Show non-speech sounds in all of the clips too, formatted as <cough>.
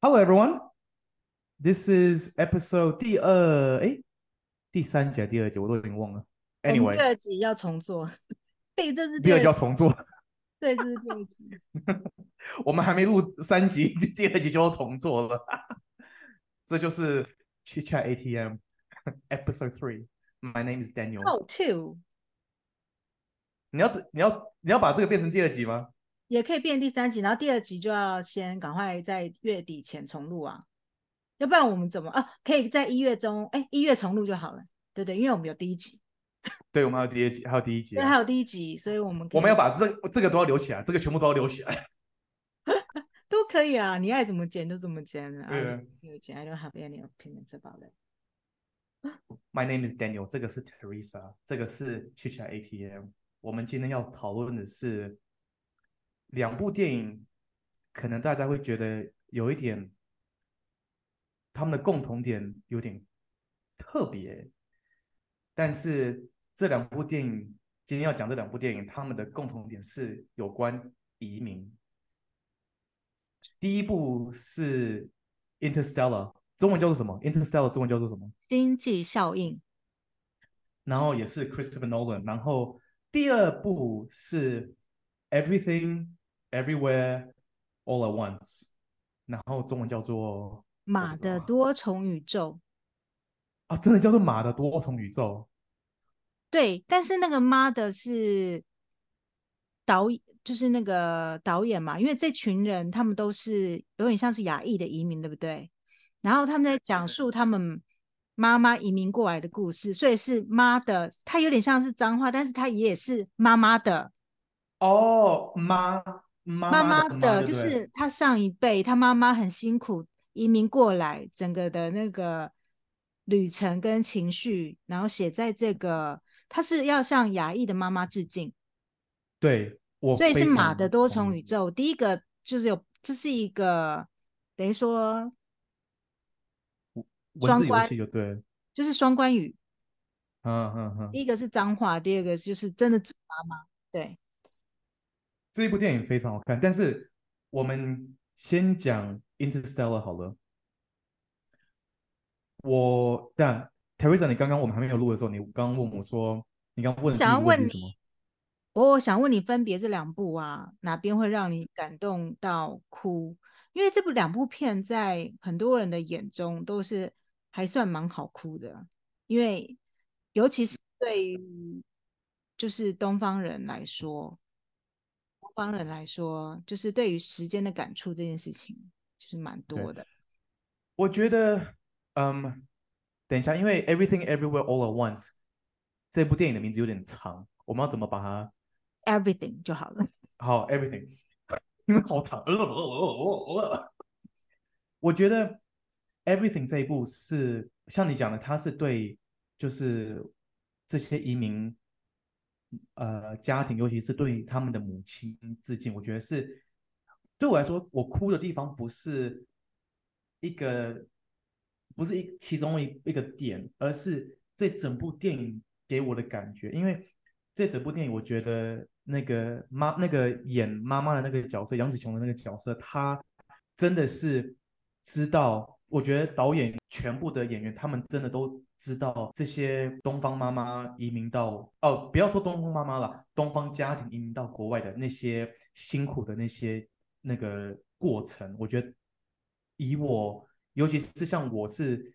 Hello, everyone. This is episode 第二哎，第三集第二集我都已经忘了。Anyway，第二集要重做。对，这是第二集要重做。对，这是第二集。<laughs> 我们还没录三集，第二集就要重做了。<laughs> 这就是 Chit Chat ATM <laughs> Episode Three。My name is Daniel. Oh, two。你要你要你要把这个变成第二集吗？也可以变第三集，然后第二集就要先赶快在月底前重录啊，要不然我们怎么啊？可以在一月中，哎，一月重录就好了，对对，因为我们有第一集，<laughs> 对，我们还有第一集，还有第一集，对，还有第一集，所以我们我们要把这这个都要留起来，这个全部都要留起来，<laughs> 都可以啊，你爱怎么剪就怎么剪啊，对，剪，I don't have any opinions about it. My name is Daniel，这个是 Teresa，这个是 Chit Chat ATM，我们今天要讨论的是。两部电影，可能大家会觉得有一点，他们的共同点有点特别，但是这两部电影，今天要讲这两部电影，他们的共同点是有关移民。第一部是 Interstellar，中文叫做什么？Interstellar 中文叫做什么？星际效应。然后也是 Christopher Nolan。然后第二部是 Everything。Everywhere, all at once，然后中文叫做《马的多重宇宙》啊，真的叫做《马的多重宇宙》。对，但是那个妈的是导演，就是那个导演嘛，因为这群人他们都是有点像是亚裔的移民，对不对？然后他们在讲述他们妈妈移民过来的故事，所以是妈的，他有点像是脏话，但是他也是妈妈的。哦，妈。妈妈的，的就是他上一辈，他妈妈很辛苦移民过来，整个的那个旅程跟情绪，然后写在这个，他是要向牙医的妈妈致敬。对，我所以是马的多重宇宙。第一个就是有，这是一个等于说双关就对，就是双关语。嗯嗯嗯。第一个是脏话，第二个就是真的指妈妈。对。这一部电影非常好看，但是我们先讲 Interstellar 好了。我但 Teresa，你刚刚我们还没有录的时候，你刚刚问我说，你刚问想要问你，我想问你分别这两部啊，哪边会让你感动到哭？因为这部两部片在很多人的眼中都是还算蛮好哭的，因为尤其是对于就是东方人来说。东方人来说，就是对于时间的感触这件事情，就是蛮多的。我觉得，嗯，等一下，因为 Everything Everywhere All at Once 这部电影的名字有点长，我们要怎么把它 Everything 就好了。好，Everything，因 <laughs> 为好长。<laughs> 我觉得 Everything 这一部是像你讲的，它是对，就是这些移民。呃，家庭尤其是对他们的母亲致敬，我觉得是对我来说，我哭的地方不是一个，不是一其中一一个点，而是这整部电影给我的感觉。因为这整部电影，我觉得那个妈，那个演妈妈的那个角色，杨紫琼的那个角色，她真的是知道。我觉得导演全部的演员，他们真的都。知道这些东方妈妈移民到哦，不要说东方妈妈了，东方家庭移民到国外的那些辛苦的那些那个过程，我觉得以我，尤其是像我是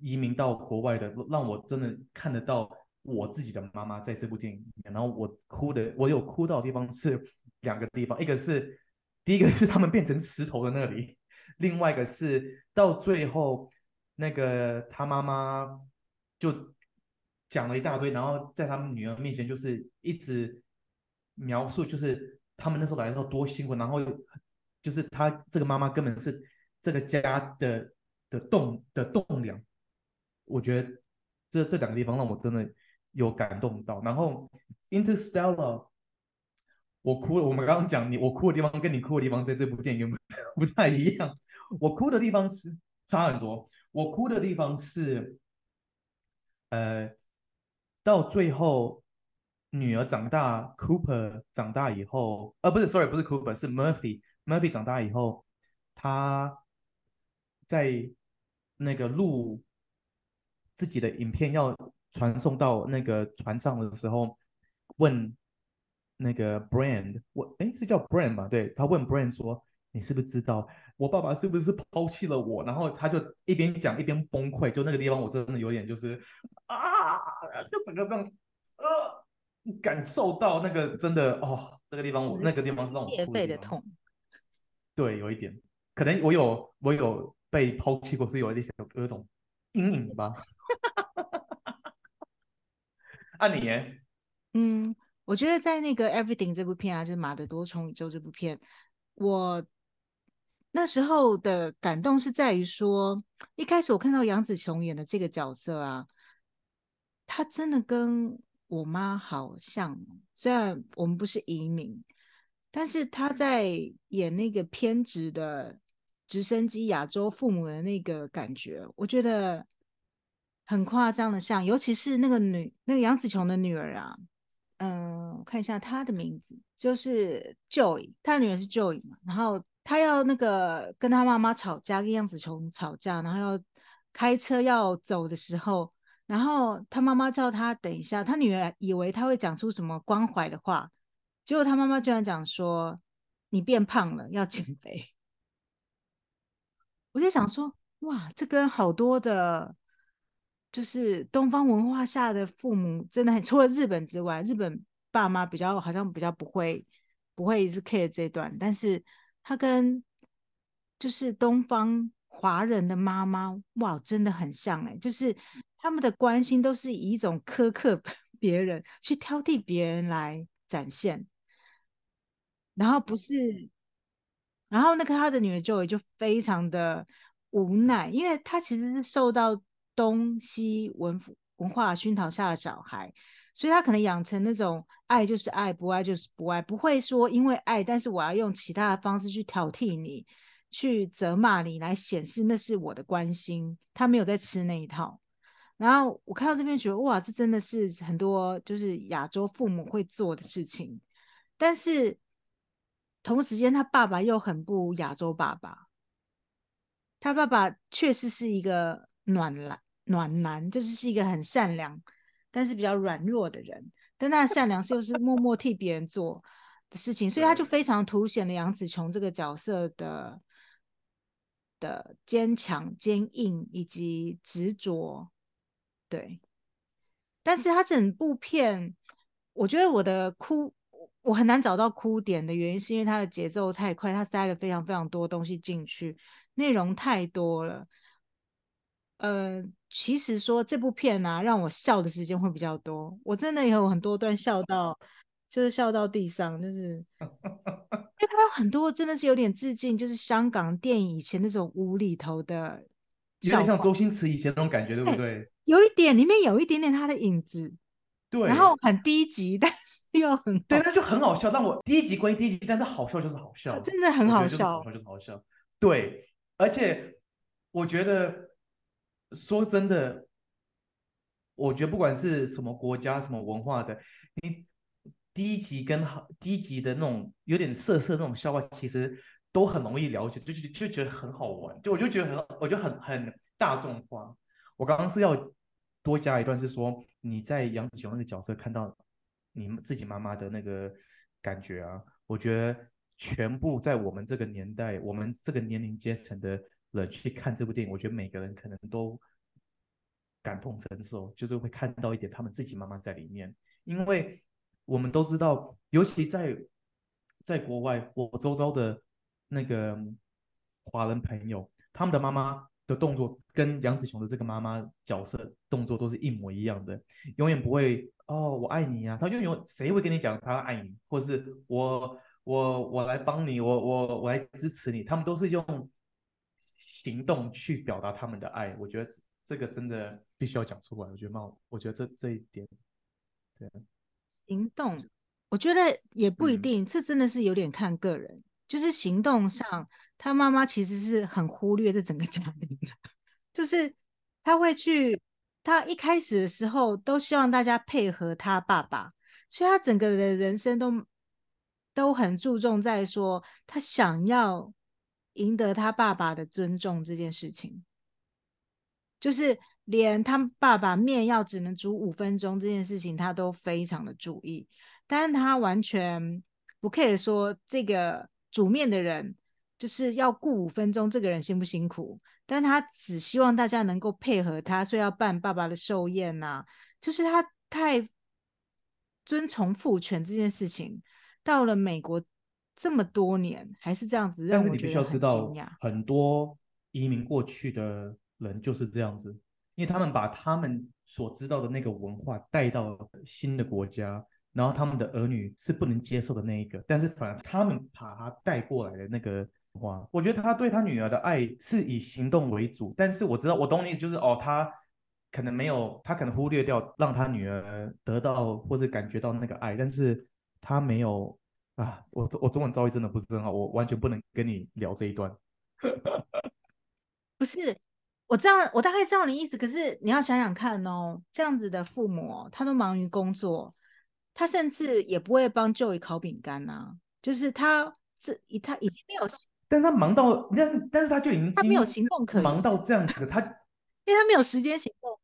移民到国外的，让我真的看得到我自己的妈妈在这部电影里面，然后我哭的，我有哭到的地方是两个地方，一个是第一个是他们变成石头的那里，另外一个是到最后那个他妈妈。就讲了一大堆，然后在他们女儿面前就是一直描述，就是他们那时候来的时候多辛苦，然后就是他这个妈妈根本是这个家的的栋的栋梁。我觉得这这两个地方让我真的有感动到。然后 Interstellar，我哭了。我们刚刚讲你我哭的地方跟你哭的地方在这部电影不太一样。我哭的地方是差很多。我哭的地方是，呃，到最后女儿长大，Cooper 长大以后，呃，不是，sorry，不是 Cooper，是 Murphy。Murphy 长大以后，他在那个录自己的影片要传送到那个船上的时候，问那个 Brand，我哎是叫 Brand 吧？对，他问 Brand 说：“你是不是知道我爸爸是不是抛弃了我？”然后他就一边讲一边崩溃，就那个地方我真的有点就是啊，就整个这样呃，感受到那个真的哦，那个地方我那个地方是让我裂肺的痛。对，有一点，可能我有我有被抛弃过，所以有一点有有一种阴影吧。<laughs> 啊你，你嗯，我觉得在那个《Everything》这部片啊，就是《马的多重宇宙》这部片，我那时候的感动是在于说，一开始我看到杨紫琼演的这个角色啊，她真的跟我妈好像，虽然我们不是移民。但是她在演那个偏执的直升机亚洲父母的那个感觉，我觉得很夸张的像，尤其是那个女那个杨紫琼的女儿啊，嗯，我看一下她的名字，就是 Joy，她女儿是 Joy 嘛，然后她要那个跟她妈妈吵架，跟杨紫琼吵架，然后要开车要走的时候，然后她妈妈叫她等一下，她女儿以为她会讲出什么关怀的话。结果她妈妈居然讲说：“你变胖了，要减肥。”我就想说：“哇，这跟好多的，就是东方文化下的父母真的很，<laughs> 除了日本之外，日本爸妈比较好像比较不会不会是 care 这段，但是他跟就是东方华人的妈妈，哇，真的很像哎，就是他们的关心都是以一种苛刻 <laughs> 别人、去挑剔别人来展现。”然后不是，然后那个他的女儿 Joy 就非常的无奈，因为他其实是受到东西文文化熏陶下的小孩，所以他可能养成那种爱就是爱，不爱就是不爱，不会说因为爱，但是我要用其他的方式去挑剔你，去责骂你，来显示那是我的关心。他没有在吃那一套。然后我看到这边觉得，哇，这真的是很多就是亚洲父母会做的事情，但是。同时间，他爸爸又很不亚洲爸爸。他爸爸确实是一个暖男，暖男就是是一个很善良，但是比较软弱的人。但他的善良是又是默默替别人做的事情，所以他就非常凸显了杨紫琼这个角色的的坚强、坚硬以及执着。对，但是他整部片，我觉得我的哭。我很难找到哭点的原因，是因为它的节奏太快，它塞了非常非常多东西进去，内容太多了。呃，其实说这部片啊，让我笑的时间会比较多。我真的有很多段笑到，就是笑到地上，就是 <laughs> 因为它有很多真的是有点致敬，就是香港电影以前那种无厘头的，有点像周星驰以前那种感觉，对不对？有一点，里面有一点点他的影子，对，然后很低级，但。又很对，那就很好笑。但我第一集归第一集，但是好笑就是好笑，真的很好笑，好笑就是好笑。对，而且我觉得说真的，我觉得不管是什么国家、什么文化的，你第一集跟好第一集的那种有点色色那种笑话，其实都很容易了解，就就就觉得很好玩。就我就觉得很，我觉得很很大众化。我刚刚是要多加一段，是说你在杨子雄那个角色看到。你们自己妈妈的那个感觉啊，我觉得全部在我们这个年代，我们这个年龄阶层的人去看这部电影，我觉得每个人可能都感同身受，就是会看到一点他们自己妈妈在里面。因为我们都知道，尤其在在国外，我周遭的那个华人朋友，他们的妈妈的动作跟杨子琼的这个妈妈角色动作都是一模一样的，永远不会。哦，我爱你、啊！他就有谁会跟你讲他爱你，或是我我我来帮你，我我我来支持你，他们都是用行动去表达他们的爱。我觉得这个真的必须要讲出来。我觉得蛮，我觉得这这一点，对，行动，我觉得也不一定，嗯、这真的是有点看个人。就是行动上，他妈妈其实是很忽略这整个家庭的，就是他会去，他一开始的时候都希望大家配合他爸爸，所以他整个的人生都都很注重在说他想要赢得他爸爸的尊重这件事情，就是连他爸爸面要只能煮五分钟这件事情，他都非常的注意，但是他完全不 care 说这个煮面的人。就是要顾五分钟，这个人辛不辛苦？但他只希望大家能够配合他，所以要办爸爸的寿宴呐、啊。就是他太遵从父权这件事情，到了美国这么多年还是这样子。但是你必须要知道，很多移民过去的人就是这样子，因为他们把他们所知道的那个文化带到新的国家。然后他们的儿女是不能接受的那一个，但是反而他们把他带过来的那个话，我觉得他对他女儿的爱是以行动为主。但是我知道，我懂你意思，就是哦，他可能没有，他可能忽略掉让他女儿得到或者感觉到那个爱，但是他没有啊。我我中文造诣真的不是很好，我完全不能跟你聊这一段。<laughs> 不是，我知道，我大概知道你意思，可是你要想想看哦，这样子的父母，他都忙于工作。他甚至也不会帮 Joy 烤饼干呐，就是他是他已经没有，但是他忙到，但是但是他就已经他没有行动可忙到这样子，他 <laughs> 因为他没有时间行动，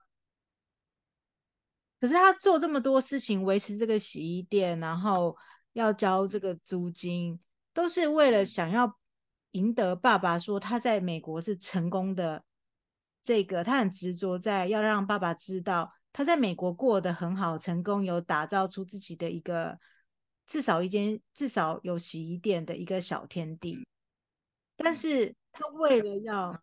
可是他做这么多事情，维持这个洗衣店，然后要交这个租金，都是为了想要赢得爸爸说他在美国是成功的，这个他很执着在要让爸爸知道。他在美国过得很好，成功有打造出自己的一个至少一间至少有洗衣店的一个小天地。但是他为了要，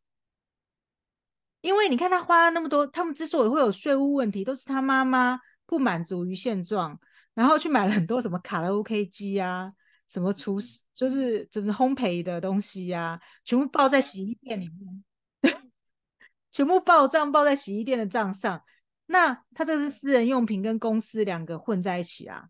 因为你看他花了那么多，他们之所以会有税务问题，都是他妈妈不满足于现状，然后去买了很多什么卡拉 OK 机啊，什么厨师就是就是烘焙的东西呀、啊，全部报在洗衣店里面，<laughs> 全部报账报在洗衣店的账上。那他这是私人用品跟公司两个混在一起啊，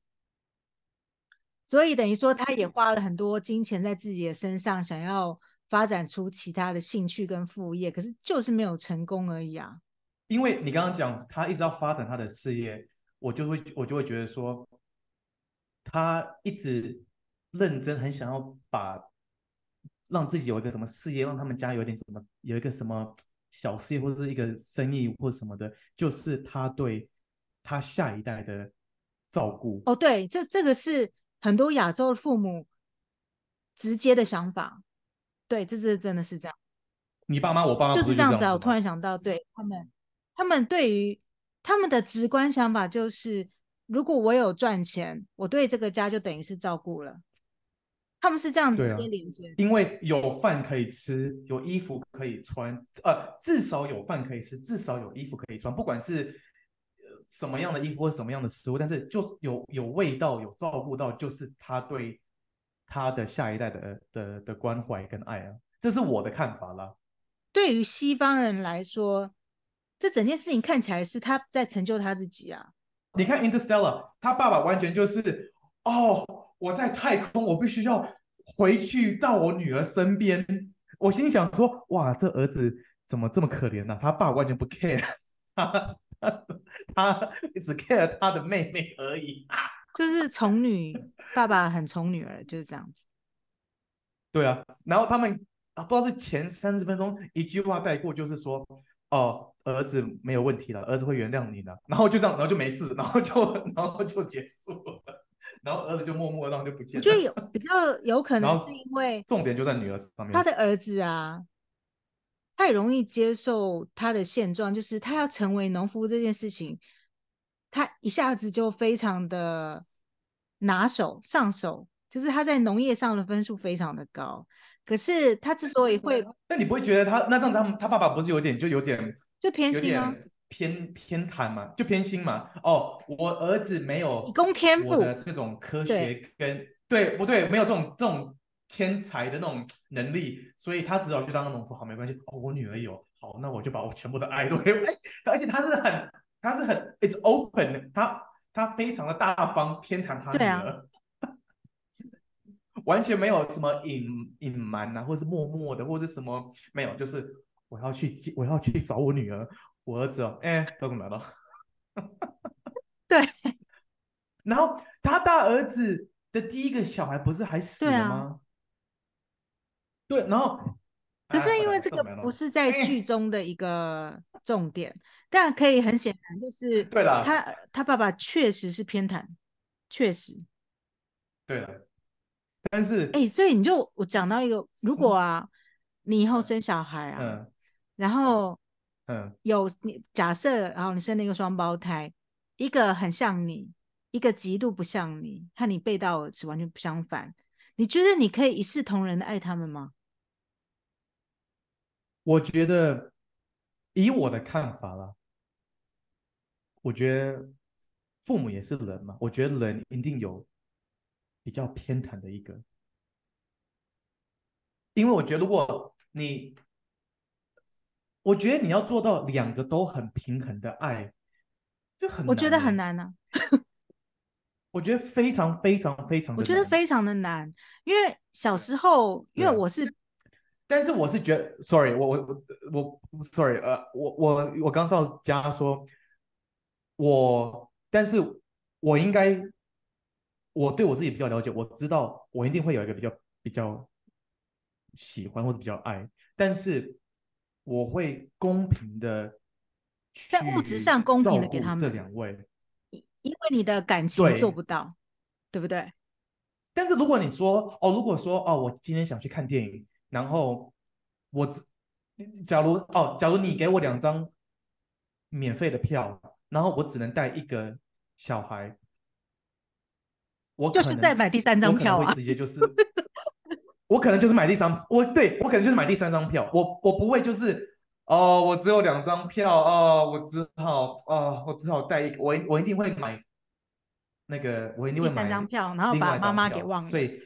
所以等于说他也花了很多金钱在自己的身上，想要发展出其他的兴趣跟副业，可是就是没有成功而已啊。因为你刚刚讲他一直要发展他的事业，我就会我就会觉得说，他一直认真很想要把让自己有一个什么事业，让他们家有点什么有一个什么。小事业或者是一个生意或什么的，就是他对他下一代的照顾。哦，对，这这个是很多亚洲的父母直接的想法。对，这这真的是这样。你爸妈，我爸妈就是这样子啊。我突然想到，对他们，他们对于他们的直观想法就是，如果我有赚钱，我对这个家就等于是照顾了。他们是这样直接连接，因为有饭可以吃，有衣服可以穿，呃，至少有饭可以吃，至少有衣服可以穿，不管是什么样的衣服或什么样的食物，但是就有有味道，有照顾到，就是他对他的下一代的的的关怀跟爱啊，这是我的看法啦。对于西方人来说，这整件事情看起来是他在成就他自己啊。你看 Interstellar，他爸爸完全就是哦。我在太空，我必须要回去到我女儿身边。我心想说：“哇，这儿子怎么这么可怜呢、啊？他爸完全不 care，他他他只 care 他的妹妹而已。”就是宠女，爸爸很宠女儿，就是这样子。对啊，然后他们啊，不知道是前三十分钟一句话带过，就是说：“哦，儿子没有问题了，儿子会原谅你的。”然后就这样，然后就没事，然后就然后就结束了。然后儿子就默默然后就不见了。我觉得有比较有可能是因为重点就在女儿上面。他的儿子啊，太容易接受他的现状，就是他要成为农夫这件事情，他一下子就非常的拿手上手，就是他在农业上的分数非常的高。可是他之所以会，但你不会觉得他那这样他他爸爸不是有点就有点就偏心啊？偏偏袒嘛，就偏心嘛。哦，我儿子没有理工天赋的这种科学跟对，对不对？没有这种这种天才的那种能力，所以他只好去当个农夫。好，没关系。哦，我女儿有，好，那我就把我全部的爱都给。<laughs> 而且他是很，他是很，it's open，他他非常的大方，偏袒他女儿。啊、<laughs> 完全没有什么隐隐瞒啊，或是默默的，或者什么没有，就是我要去我要去找我女儿，我儿子哦，哎，都怎么了？对。然后他大儿子的第一个小孩不是还死了吗？对，啊、对，然后。可是因为这个不是在剧中的一个重点，哎、但可以很显然就是，对了，他他爸爸确实是偏袒，确实，对了，但是哎，所以你就我讲到一个，如果啊，嗯、你以后生小孩啊，嗯、然后嗯，有你假设，然后你生了一个双胞胎，一个很像你，一个极度不像你，和你背道而驰，完全不相反，你觉得你可以一视同仁的爱他们吗？我觉得，以我的看法啦，我觉得父母也是人嘛。我觉得人一定有比较偏袒的一个，因为我觉得如果你，我觉得你要做到两个都很平衡的爱，这很难，我觉得很难呢、啊。<laughs> 我觉得非常非常非常，我觉得非常的难，因为小时候，因为我是。但是我是觉得，sorry，我我我我，sorry，呃，我我我刚上家说，我，但是我应该，我对我自己比较了解，我知道我一定会有一个比较比较喜欢或者比较爱，但是我会公平的，在物质上公平的给他们这两位，因为你的感情做不到，对，对不对？但是如果你说，哦，如果说，哦，我今天想去看电影。然后我，假如哦，假如你给我两张免费的票，然后我只能带一个小孩，我就是再买第三张票啊！会直接就是，我可能就是买第三，我对我可能就是买第三张票，我我不会就是哦，我只有两张票哦，我只好哦，我只好带一个，我我一定会买那个，我一定会买第三张票，然后把妈妈给忘了，所以。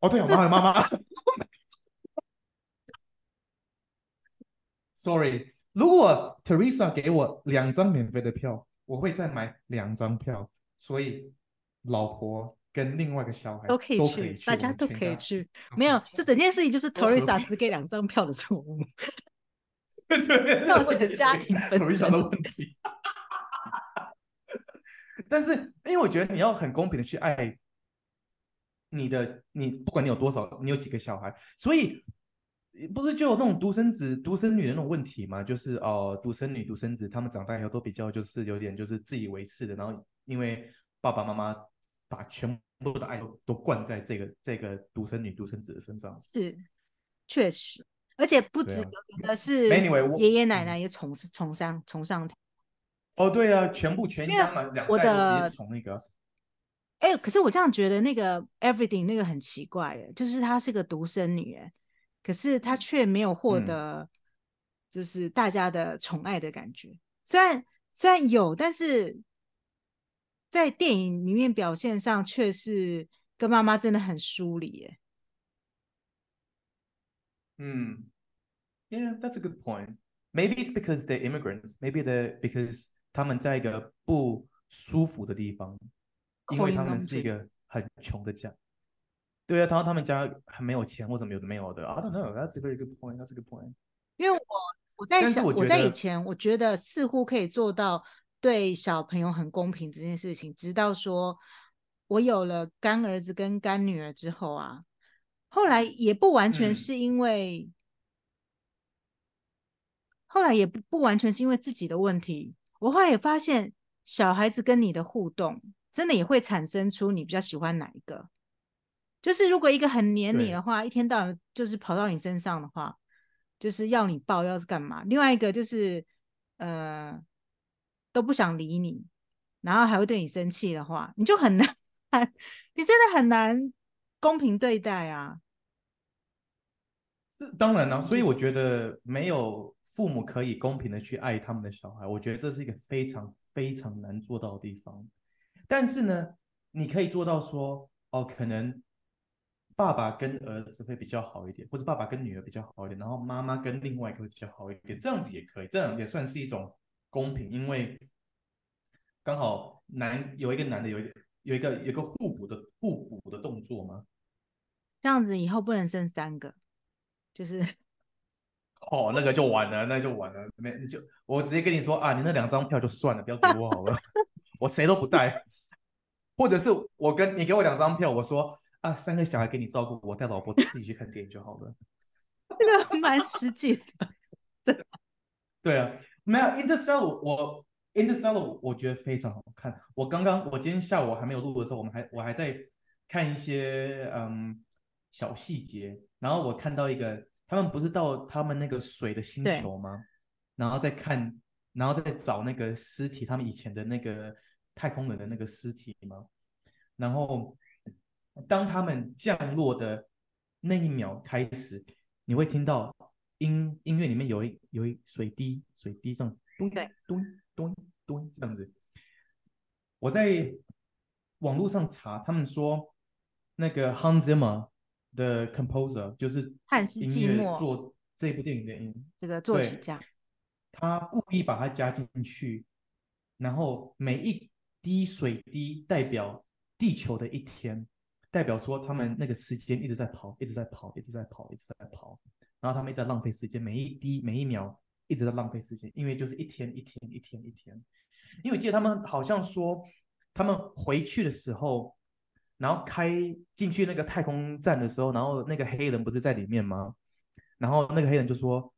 哦，对，我妈妈，妈妈，<laughs> sorry。如果 Teresa 给我两张免费的票，我会再买两张票，所以老婆跟另外一个小孩都可以去，可以去大家都可以去。没有，这整件事情就是 Teresa 只给两张票的错误，造成家庭纷争的问题。<laughs> 但是，因为我觉得你要很公平的去爱。你的你不管你有多少，你有几个小孩，所以不是就有那种独生子、独生女的那种问题吗？就是哦，独生女、独生子，他们长大以后都比较就是有点就是自以为是的，然后因为爸爸妈妈把全部的爱都都灌在这个这个独生女、独生子的身上，是确实，而且不止有的是爷爷奶奶也宠宠上宠上哦，对啊，全部全家嘛，两代都直接从那个。哎，可是我这样觉得那个 Everything 那个很奇怪，哎，就是她是个独生女，哎，可是她却没有获得，就是大家的宠爱的感觉。嗯、虽然虽然有，但是在电影里面表现上却是跟妈妈真的很疏离，哎。嗯，Yeah, that's a good point. Maybe it's because they're immigrants. Maybe they're because 他们在一个不舒服的地方。因为他们是一个很穷的家，对啊，然后他们家还没有钱或者没有的没有的，I don't know. That's a very good point. That's a good point. 因为我我在想我，我在以前我觉得似乎可以做到对小朋友很公平这件事情，直到说我有了干儿子跟干女儿之后啊，后来也不完全是因为，嗯、后来也不不完全是因为自己的问题，我后来也发现小孩子跟你的互动。真的也会产生出你比较喜欢哪一个？就是如果一个很黏你的话，一天到晚就是跑到你身上的话，就是要你抱，要是干嘛？另外一个就是呃都不想理你，然后还会对你生气的话，你就很难，<laughs> 你真的很难公平对待啊。是当然了，所以我觉得没有父母可以公平的去爱他们的小孩，我觉得这是一个非常非常难做到的地方。但是呢，你可以做到说，哦，可能爸爸跟儿子会比较好一点，或者爸爸跟女儿比较好一点，然后妈妈跟另外一个会比较好一点，这样子也可以，这样也算是一种公平，因为刚好男有一个男的，有一个有一个有一个互补的互补的动作吗？这样子以后不能生三个，就是 <laughs> 哦，那个就完了，那就完了，没你就我直接跟你说啊，你那两张票就算了，不要给我好了，<laughs> 我谁都不带，或者是我跟你给我两张票，我说啊，三个小孩给你照顾，我带老婆自己去看电影就好了，<laughs> 这个蛮实际的，对啊，没有 Interstellar 我 Interstellar 我觉得非常好看，我刚刚我今天下午还没有录的时候，我们还我还在看一些嗯。小细节，然后我看到一个，他们不是到他们那个水的星球吗？然后再看，然后再找那个尸体，他们以前的那个太空人的那个尸体吗？然后当他们降落的那一秒开始，你会听到音音乐里面有一有一水滴，水滴这样咚咚咚咚这样子。我在网络上查，他们说那个 Hans Zimmer。的 composer 就是汉斯季默做这部电影的音，这个作曲家，他故意把它加进去，然后每一滴水滴代表地球的一天，代表说他们那个时间一直在跑，一直在跑，一直在跑，一直在跑，然后他们一直在浪费时间，每一滴每一秒一直在浪费时间，因为就是一天一天一天一天，因为我记得他们好像说他们回去的时候。然后开进去那个太空站的时候，然后那个黑人不是在里面吗？然后那个黑人就说：“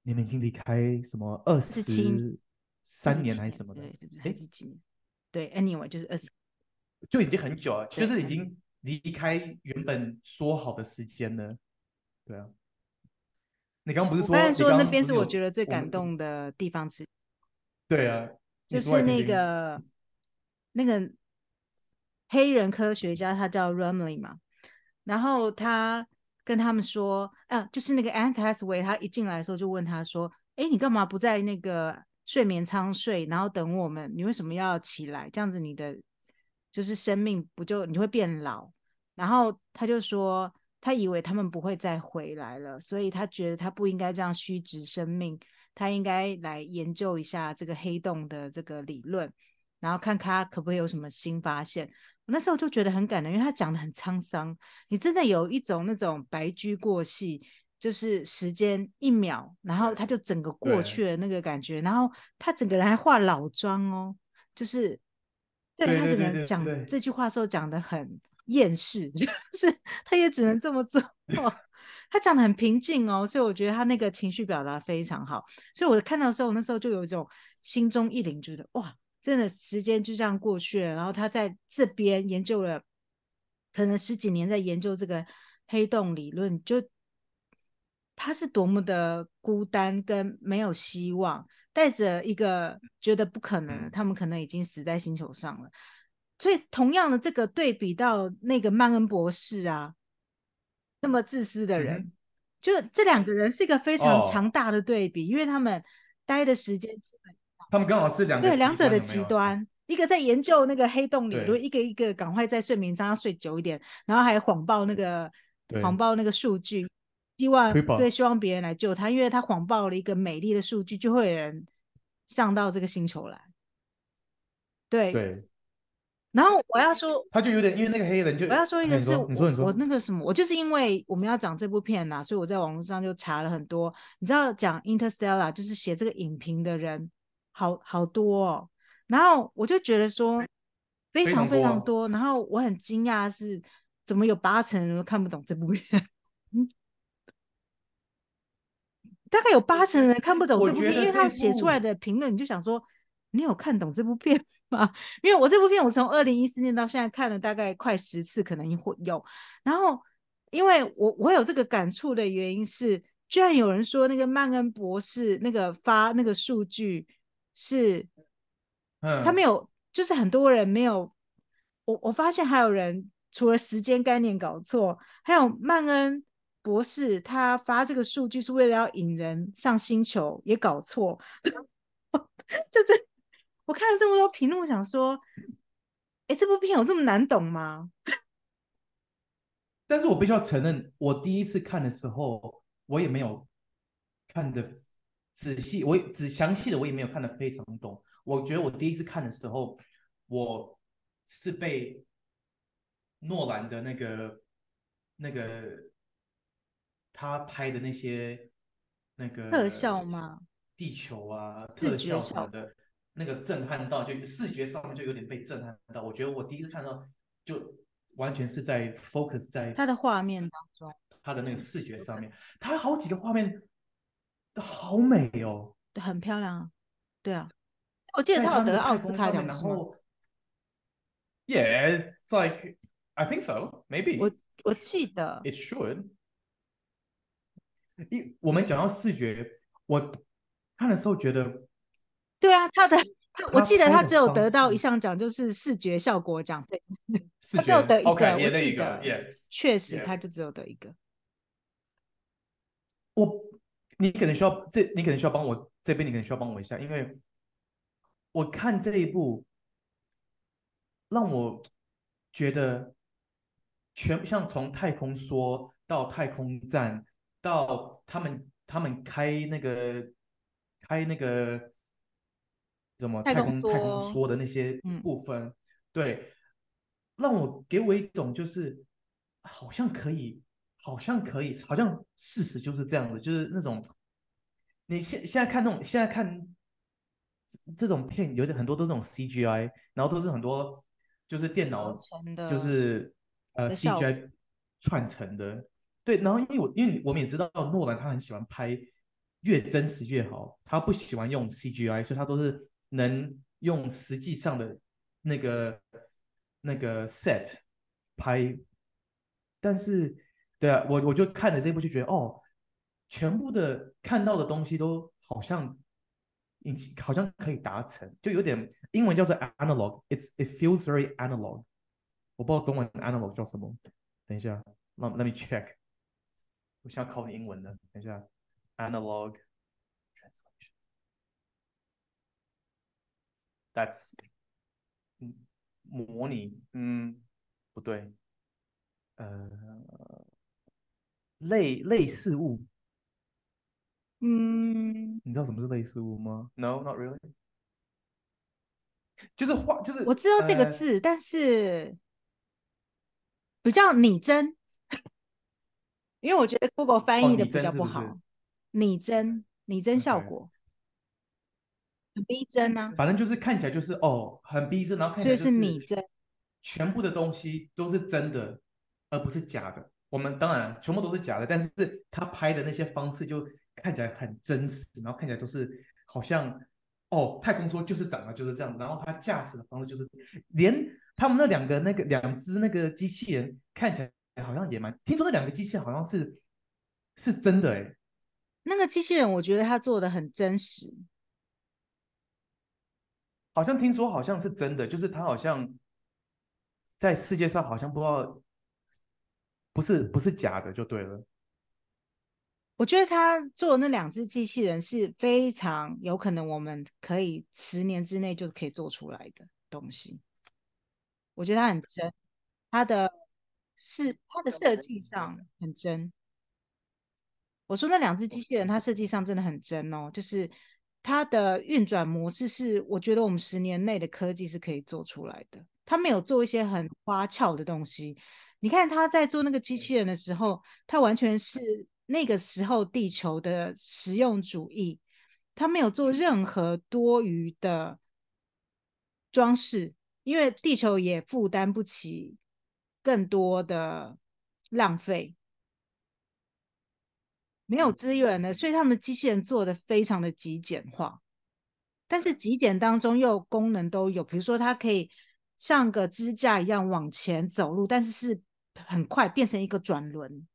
你们已经离开什么二十三年还是什么的？是不是？还是几年？对，anyway 就是二十，就已经很久了，就是已经离开原本说好的时间了。对啊，你刚刚不是说？我刚才说那边是我觉得最感动的地方之一。对啊，就是那个那个。黑人科学家他叫 Rumley 嘛，然后他跟他们说，啊，就是那个 Anne Hathaway，他一进来的时候就问他说，哎，你干嘛不在那个睡眠舱睡，然后等我们？你为什么要起来？这样子你的就是生命不就你会变老？然后他就说，他以为他们不会再回来了，所以他觉得他不应该这样虚掷生命，他应该来研究一下这个黑洞的这个理论，然后看看他可不可以有什么新发现。我那时候就觉得很感人，因为他讲的很沧桑，你真的有一种那种白驹过隙，就是时间一秒，然后他就整个过去了那个感觉，然后他整个人还化老妆哦，就是对，对他整个人讲这句话的时候讲的很厌世，<laughs> 就是他也只能这么做，<laughs> 他讲的很平静哦，所以我觉得他那个情绪表达非常好，所以我看到的时候，我那时候就有一种心中一凛，觉得哇。真的时间就这样过去了，然后他在这边研究了，可能十几年，在研究这个黑洞理论，就他是多么的孤单跟没有希望，带着一个觉得不可能，他们可能已经死在星球上了。所以同样的这个对比到那个曼恩博士啊，那么自私的人，嗯、就这两个人是一个非常强大的对比，哦、因为他们待的时间基本。他们刚好是两个对两者的极端，一个在研究那个黑洞理论，一个一个赶快在睡眠舱睡久一点，然后还谎报那个谎报那个数据，希望对希望别人来救他，因为他谎报了一个美丽的数据，就会有人上到这个星球来。对对。然后我要说，他就有点因为那个黑人就我要说一个是，你说你说我那个什么，我就是因为我们要讲这部片呐，所以我在网络上就查了很多，你知道讲 Interstellar 就是写这个影评的人。好好多哦，然后我就觉得说非常非常多，然后我很惊讶是怎么有八成人都看不懂这部片，大概有八成人看不懂这部片，因为他写出来的评论，你就想说你有看懂这部片吗？<laughs> 因为我这部片我从二零一四年到现在看了大概快十次，可能会有，然后因为我我有这个感触的原因是，居然有人说那个曼恩博士那个发那个数据。是，嗯他没有，就是很多人没有，我我发现还有人除了时间概念搞错，还有曼恩博士他发这个数据是为了要引人上星球也搞错，<laughs> 就是我看了这么多评论，我想说，哎，这部片有这么难懂吗？<laughs> 但是我必须要承认，我第一次看的时候，我也没有看的。仔细，我只详细的我也没有看得非常懂。我觉得我第一次看的时候，我是被诺兰的那个那个他拍的那些那个特效吗？地球啊，特效什么的，那个震撼到，就视觉上面就有点被震撼到。我觉得我第一次看到，就完全是在 focus 在他的画面当中，他的那个视觉上面，他好几个画面都好美哦，很漂亮啊，对啊。我记得他有得奥斯卡奖，然后，Yeah, it's like I think so, maybe. 我我记得，It should. 一我们讲到视觉，我看的时候觉得，对啊，他的，<laughs> 我记得他只有得到一项奖，就是视觉效果奖，对，<laughs> 他只有得一个，我记得，确实他就只有得一个。我，你可能需要这，你可能需要帮我这边，你可能需要帮我一下，因为。我看这一部，让我觉得全像从太空说到太空站，到他们他们开那个开那个什么太空太空梭的那些部分，嗯、对，让我给我一种就是好像可以，好像可以，好像事实就是这样的，就是那种你现现在看那种现在看。这种片有点很多都是这种 CGI，然后都是很多就是电脑就是呃 CGI 串成的，对。然后因为我因为我们也知道诺兰他很喜欢拍越真实越好，他不喜欢用 CGI，所以他都是能用实际上的那个那个 set 拍。但是对啊，我我就看了这部就觉得哦，全部的看到的东西都好像。好像可以达成，就有点英文叫做 analog，it's it feels very analog。我不知道中文 analog 叫什么，等一下，那 let me check。我想考你英文的，等一下，analog translation。That's 嗯，模拟，嗯，不对，呃，类类似物。嗯，你知道什么是类似物吗？No, not really。就是画，就是我知道这个字，呃、但是比较拟真，因为我觉得 Google 翻译的比较不好。拟真，拟真效果.很逼真啊。反正就是看起来就是哦，很逼真，然后看起来就是拟真，全部的东西都是真的，而不是假的。我们当然全部都是假的，但是他拍的那些方式就。看起来很真实，然后看起来都是好像哦，太空梭就是长得就是这样子，然后他驾驶的方式就是连他们那两个那个两只那个机器人看起来好像也蛮，听说那两个机器人好像是是真的哎，那个机器人我觉得他做的很真实，好像听说好像是真的，就是他好像在世界上好像不知道不是不是假的就对了。我觉得他做的那两只机器人是非常有可能，我们可以十年之内就可以做出来的东西。我觉得他很真，他的是它的设计上很真。我说那两只机器人，它设计上真的很真哦，就是它的运转模式是，我觉得我们十年内的科技是可以做出来的。它没有做一些很花俏的东西。你看他在做那个机器人的时候，他完全是。那个时候，地球的实用主义，他没有做任何多余的装饰，因为地球也负担不起更多的浪费，没有资源的，所以他们的机器人做的非常的极简化，但是极简当中又功能都有，比如说它可以像个支架一样往前走路，但是是很快变成一个转轮。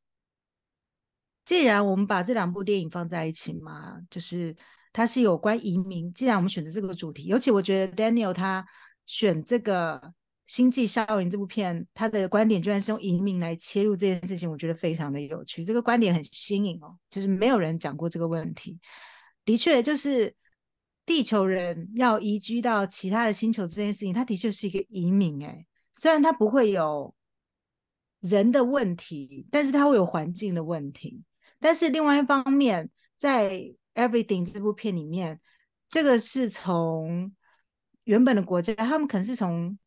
既然我们把这两部电影放在一起嘛，就是它是有关移民。既然我们选择这个主题，尤其我觉得 Daniel 他选这个《星际效应》这部片，他的观点居然是用移民来切入这件事情，我觉得非常的有趣。这个观点很新颖哦，就是没有人讲过这个问题。的确，就是地球人要移居到其他的星球这件事情，它的确是一个移民。诶，虽然它不会有人的问题，但是它会有环境的问题。但是另外一方面，在《Everything》这部片里面，这个是从原本的国家，他们可能是从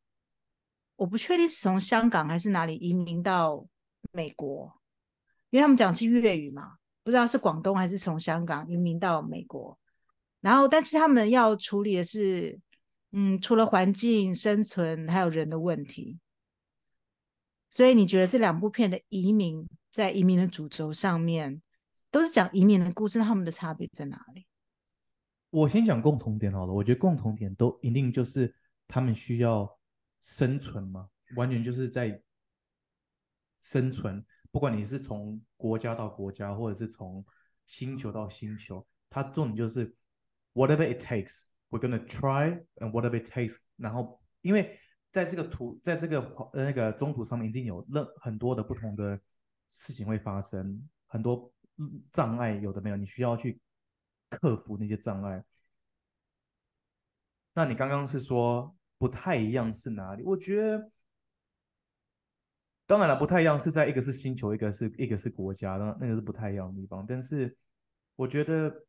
我不确定是从香港还是哪里移民到美国，因为他们讲是粤语嘛，不知道是广东还是从香港移民到美国。然后，但是他们要处理的是，嗯，除了环境、生存，还有人的问题。所以你觉得这两部片的移民在移民的主轴上面，都是讲移民的故事，他们的差别在哪里？我先讲共同点好了，我觉得共同点都一定就是他们需要生存嘛，完全就是在生存，不管你是从国家到国家，或者是从星球到星球，它重点就是 whatever it takes，we're gonna try and whatever it takes。然后因为在这个途，在这个那个中途上面，一定有任很多的不同的事情会发生，很多障碍，有的没有，你需要去。克服那些障碍。那你刚刚是说不太一样是哪里？我觉得，当然了，不太一样是在一个是星球，一个是一个是国家，那那个是不太一样的地方。但是我觉得，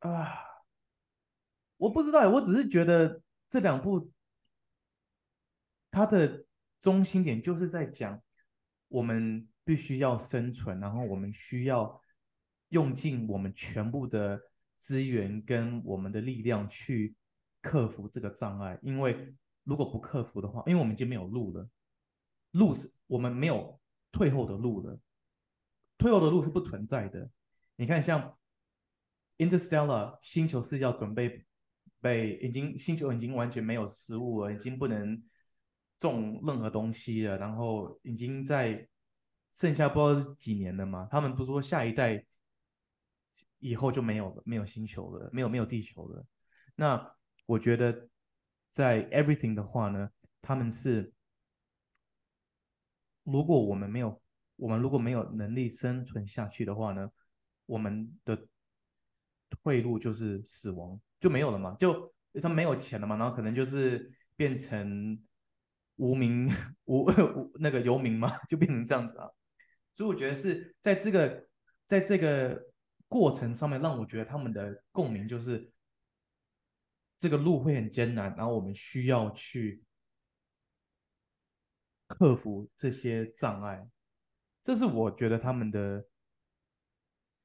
啊，我不知道，我只是觉得这两部它的中心点就是在讲我们必须要生存，然后我们需要。用尽我们全部的资源跟我们的力量去克服这个障碍，因为如果不克服的话，因为我们已经没有路了，路是我们没有退后的路了，退后的路是不存在的。你看，像 Interstellar 星球是要准备被已经星球已经完全没有食物了，已经不能种任何东西了，然后已经在剩下不知道是几年了嘛？他们不是说下一代？以后就没有了，没有星球了，没有没有地球了。那我觉得在 everything 的话呢，他们是，如果我们没有，我们如果没有能力生存下去的话呢，我们的退路就是死亡，就没有了嘛，就他没有钱了嘛，然后可能就是变成无名 <laughs> 无无那个游民嘛，就变成这样子啊。所以我觉得是在这个在这个。过程上面让我觉得他们的共鸣就是，这个路会很艰难，然后我们需要去克服这些障碍，这是我觉得他们的，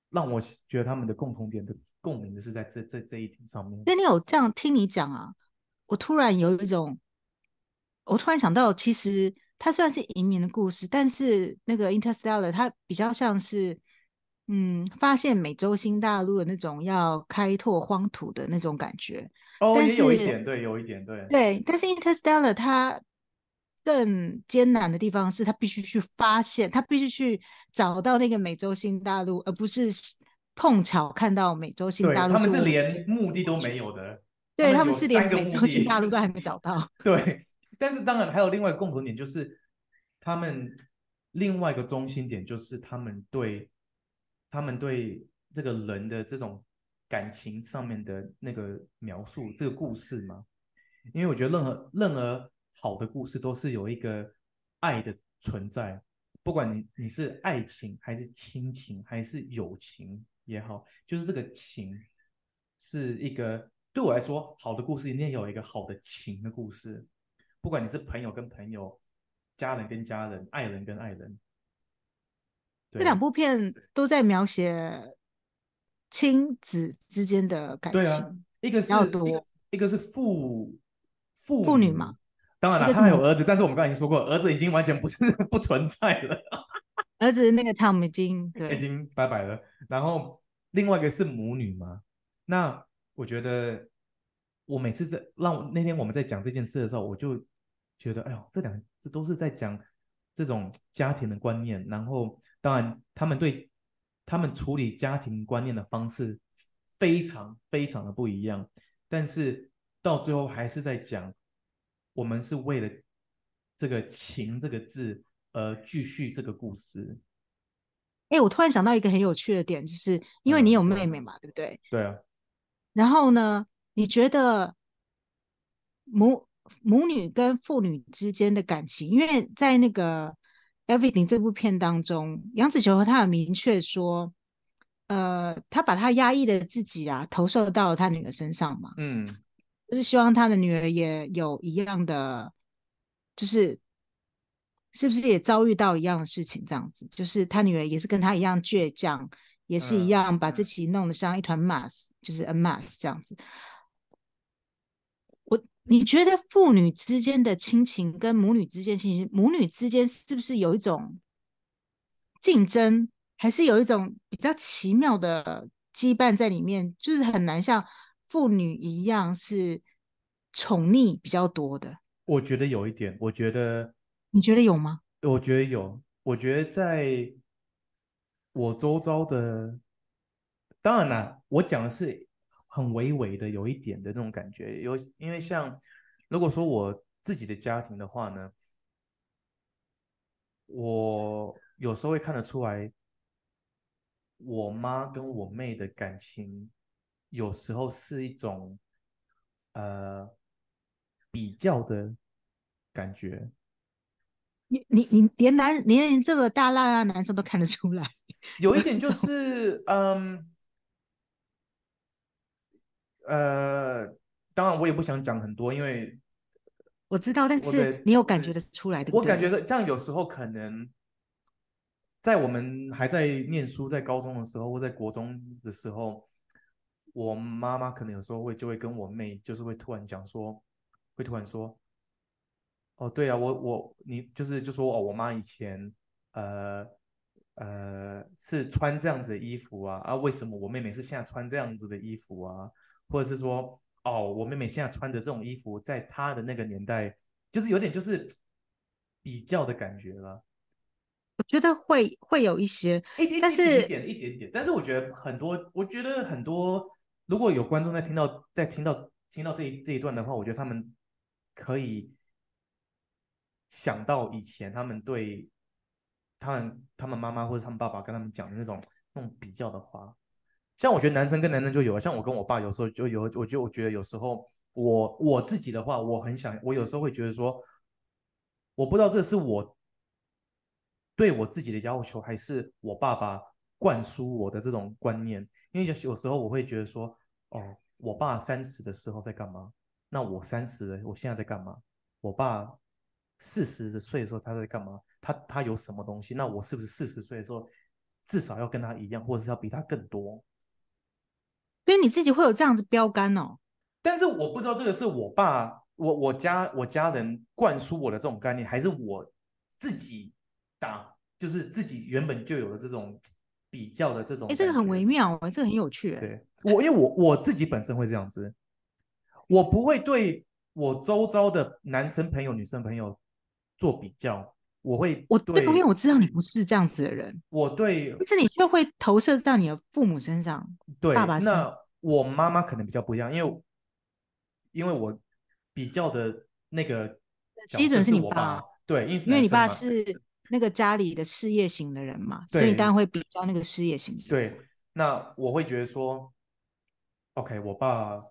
让我觉得他们的共同点的共鸣的是在这这这一点上面。那你有这样听你讲啊，我突然有一种，我突然想到，其实它虽然是移民的故事，但是那个 Interstellar 它比较像是。嗯，发现美洲新大陆的那种要开拓荒土的那种感觉，哦，但是也有一点，对，有一点，对，对。但是 Interstellar 它更艰难的地方是，它必须去发现，它必须去找到那个美洲新大陆，而不是碰巧看到美洲新大陆。他们是连目的都没有的，对，他们是连美洲新大陆都还没找到。对，但是当然还有另外一个共同点，就是他们另外一个中心点就是他们对。他们对这个人的这种感情上面的那个描述，这个故事嘛，因为我觉得任何任何好的故事都是有一个爱的存在，不管你你是爱情还是亲情还是友情也好，就是这个情是一个对我来说好的故事，一定有一个好的情的故事，不管你是朋友跟朋友、家人跟家人、爱人跟爱人。这两部片都在描写亲子之间的感情，对啊，一个是一个，一个是父父父女嘛。当然了，他还有儿子，但是我们刚才已经说过，儿子已经完全不是 <laughs> 不存在了。<laughs> 儿子那个 Tom 已经对已经拜拜了。然后另外一个是母女嘛。那我觉得我每次在让那天我们在讲这件事的时候，我就觉得，哎呦，这两这都是在讲这种家庭的观念，然后。当然，他们对他们处理家庭观念的方式非常非常的不一样，但是到最后还是在讲，我们是为了这个“情”这个字而继续这个故事。哎，我突然想到一个很有趣的点，就是因为你有妹妹嘛，嗯、对不对？对啊。然后呢，你觉得母母女跟父女之间的感情，因为在那个。Everything 这部片当中，杨紫琼和他有明确说，呃，他把他压抑的自己啊投射到他女儿身上嘛。嗯，就是希望他的女儿也有一样的，就是是不是也遭遇到一样的事情？这样子，就是他女儿也是跟他一样倔强，也是一样把自己弄得像一团 mass，、嗯、就是 a mass 这样子。我你觉得父女之间的亲情跟母女之间亲情，母女之间是不是有一种竞争，还是有一种比较奇妙的羁绊在里面？就是很难像。父女一样是宠溺比较多的，我觉得有一点，我觉得你觉得有吗？我觉得有，我觉得在我周遭的，当然啦，我讲的是很微微的，有一点的那种感觉。有，因为像如果说我自己的家庭的话呢，我有时候会看得出来，我妈跟我妹的感情。有时候是一种，呃，比较的感觉。你你你连男连这个大辣辣男生都看得出来。有一点就是，嗯，呃，当然我也不想讲很多，因为我知道，但是你有感觉得出来的。我感觉这样有时候可能，在我们还在念书，在高中的时候，或在国中的时候。我妈妈可能有时候会就会跟我妹，就是会突然讲说，会突然说，哦，对啊，我我你就是就说哦，我妈以前呃呃是穿这样子的衣服啊啊，为什么我妹妹是现在穿这样子的衣服啊？或者是说哦，我妹妹现在穿着这种衣服，在她的那个年代，就是有点就是比较的感觉了。我觉得会会有一些，但是一点一点点，但是我觉得很多，我觉得很多。如果有观众在听到在听到听到这一这一段的话，我觉得他们可以想到以前他们对他们他们妈妈或者他们爸爸跟他们讲的那种那种比较的话。像我觉得男生跟男生就有，像我跟我爸有时候就有，我就我觉得有时候我我自己的话，我很想我有时候会觉得说，我不知道这是我对我自己的要求，还是我爸爸灌输我的这种观念。因为有时候我会觉得说，哦，我爸三十的时候在干嘛？那我三十了，我现在在干嘛？我爸四十岁的时候他在干嘛？他他有什么东西？那我是不是四十岁的时候至少要跟他一样，或者是要比他更多？所以你自己会有这样子标杆哦。但是我不知道这个是我爸我我家我家人灌输我的这种概念，还是我自己打，就是自己原本就有的这种。比较的这种，哎，这个很微妙，哦，这个很有趣。对我，因为我我自己本身会这样子，我不会对我周遭的男生朋友、女生朋友做比较，我会，我对，因为我知道你不是这样子的人，我对，但是你却会投射到你的父母身上，对，爸爸。那我妈妈可能比较不一样，因为因为我比较的那个基准是你爸，对，因为因为你爸是。那个家里的事业型的人嘛，所以当然会比较那个事业型的。对，那我会觉得说，OK，我爸，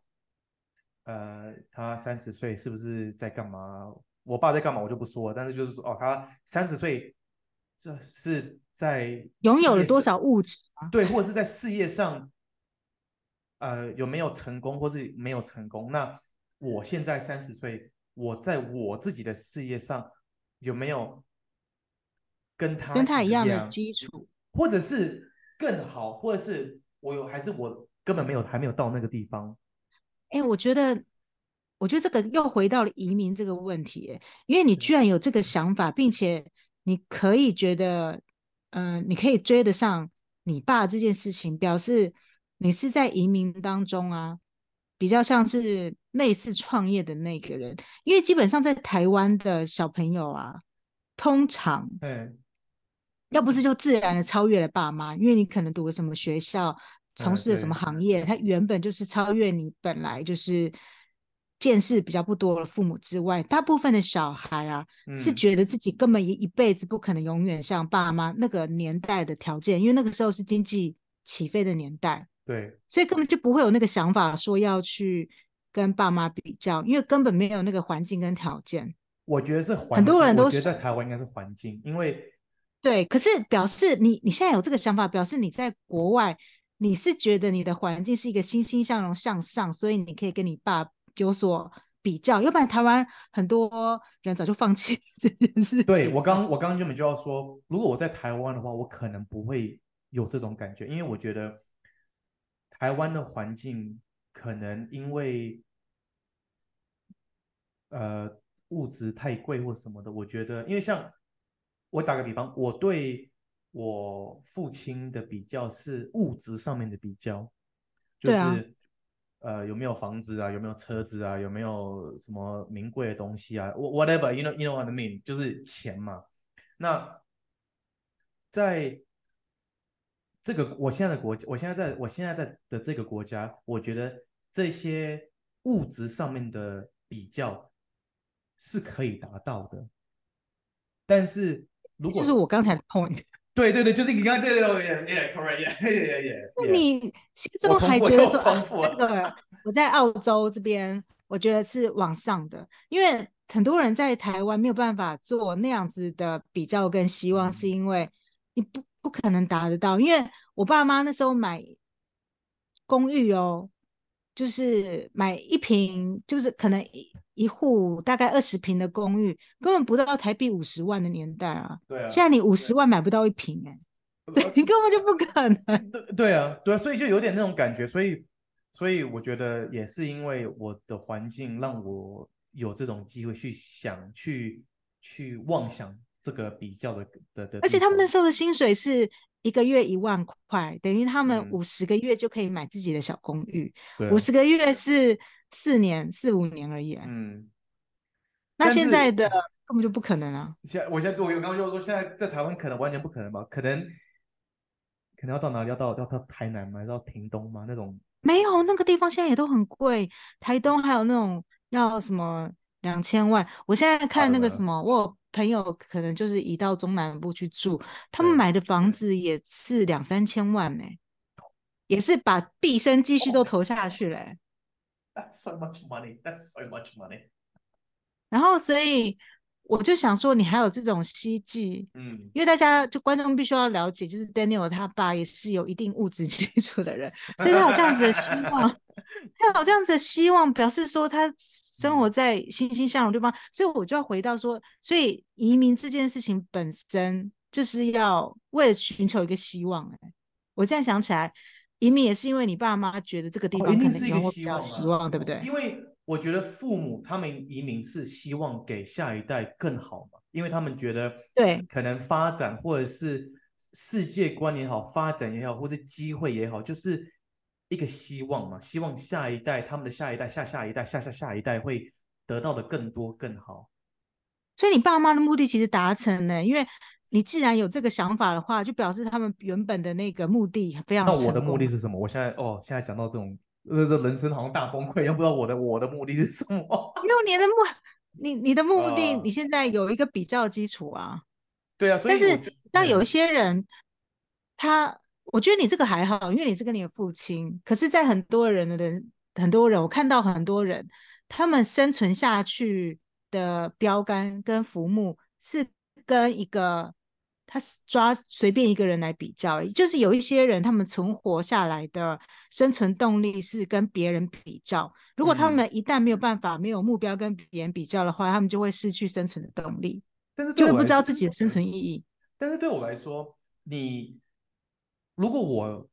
呃，他三十岁是不是在干嘛？我爸在干嘛，我就不说了。但是就是说，哦，他三十岁，这是在拥有了多少物质？对，或者是在事业上，呃，有没有成功，或是没有成功？那我现在三十岁，我在我自己的事业上有没有？跟他跟他一样的基础，或者是更好，或者是我有，还是我根本没有，还没有到那个地方。哎，我觉得，我觉得这个又回到了移民这个问题，因为你居然有这个想法，并且你可以觉得，嗯、呃，你可以追得上你爸这件事情，表示你是在移民当中啊，比较像是类似创业的那个人，因为基本上在台湾的小朋友啊，通常，嗯。要不是就自然的超越了爸妈，因为你可能读了什么学校，从事了什么行业，他原本就是超越你本来就是见识比较不多的父母之外，大部分的小孩啊、嗯、是觉得自己根本一一辈子不可能永远像爸妈那个年代的条件，因为那个时候是经济起飞的年代，对，所以根本就不会有那个想法说要去跟爸妈比较，因为根本没有那个环境跟条件。我觉得是环境，很多人都觉得在台湾应该是环境，因为。对，可是表示你你现在有这个想法，表示你在国外，你是觉得你的环境是一个欣欣向荣向上，所以你可以跟你爸有所比较，要不然台湾很多人早就放弃 <laughs> 这件事情。对，我刚我刚刚原本就要说，如果我在台湾的话，我可能不会有这种感觉，因为我觉得台湾的环境可能因为呃物质太贵或什么的，我觉得，因为像我打个比方，我对我父亲的比较是物质上面的比较，就是。呃，有没有房子啊？有没有车子啊？有没有什么名贵的东西啊？Whatever，you know, you know what I mean，就是钱嘛。那在这个我现在的国家，我现在在我现在在的这个国家，我觉得这些物质上面的比较是可以达到的。但是如果就是我刚才的 point。对对对，就是你刚刚对对对，yeah，correct，yeah，yeah，yeah。<laughs> 那你心中还觉得说，这个我在澳洲这边，我觉得是往上的，因为很多人在台湾没有办法做那样子的比较跟希望，是因为你不不可能达得到。因为我爸妈那时候买公寓哦，就是买一平，就是可能一。一户大概二十平的公寓，根本不到台币五十万的年代啊！对啊，现在你五十万买不到一平哎、欸，你根本就不可能。<laughs> 对对啊，对啊，所以就有点那种感觉，所以所以我觉得也是因为我的环境让我有这种机会去想、去去妄想这个比较的的的。而且他们那时候的薪水是一个月一万块，等于他们五十个月就可以买自己的小公寓，五十、嗯、个月是。四年四五年而已，嗯，那现在的根本就不可能啊！现在我现在我刚刚就说，现在在台湾可能完全不可能吧？可能可能要到哪里？要到要到台南吗？要到屏东吗？那种没有，那个地方现在也都很贵。台东还有那种要什么两千万？我现在看那个什么，我有朋友可能就是移到中南部去住，他们买的房子也是两三千万呢、欸，也是把毕生积蓄都投下去了、欸。That's so much money. That's so much money. 然后，所以我就想说，你还有这种希冀，嗯，因为大家就观众必须要了解，就是 Daniel 他爸也是有一定物质基础的人，所以他有这样子的希望，<laughs> 他有这样子的希望，表示说他生活在欣欣向荣的地方。所以我就要回到说，所以移民这件事情本身就是要为了寻求一个希望。哎，我现在想起来。移民也是因为你爸妈觉得这个地方可能有比较希望，对不对？因为我觉得父母他们移民是希望给下一代更好嘛，因为他们觉得对，可能发展或者是世界观也好，发展也好，或者机会也好，就是一个希望嘛，希望下一代、他们的下一代、下下一代、下下下一代会得到的更多更好。所以你爸妈的目的其实达成了，因为。你既然有这个想法的话，就表示他们原本的那个目的非常。那我的目的是什么？我现在哦，现在讲到这种呃，这人生好像大崩溃，也不知道我的我的目的是什么。没有你的目，你你的目的，你现在有一个比较基础啊。对啊，所以但是但有一些人，他我觉得你这个还好，因为你是跟你的父亲。可是，在很多人的人，很多人，我看到很多人，他们生存下去的标杆跟浮木是跟一个。他是抓随便一个人来比较，就是有一些人，他们存活下来的生存动力是跟别人比较。如果他们一旦没有办法、没有目标跟别人比较的话，他们就会失去生存的动力，但是就会不知道自己的生存意义。但是对我来说，你如果我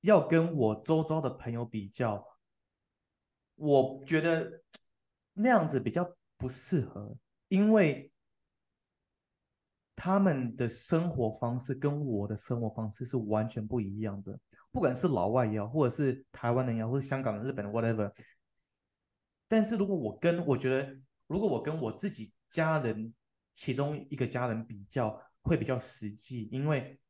要跟我周遭的朋友比较，我觉得那样子比较不适合，因为。他们的生活方式跟我的生活方式是完全不一样的，不管是老外也好，或者是台湾人也好，或者香港人、日本人，whatever。但是如果我跟我觉得，如果我跟我自己家人其中一个家人比较，会比较实际，因为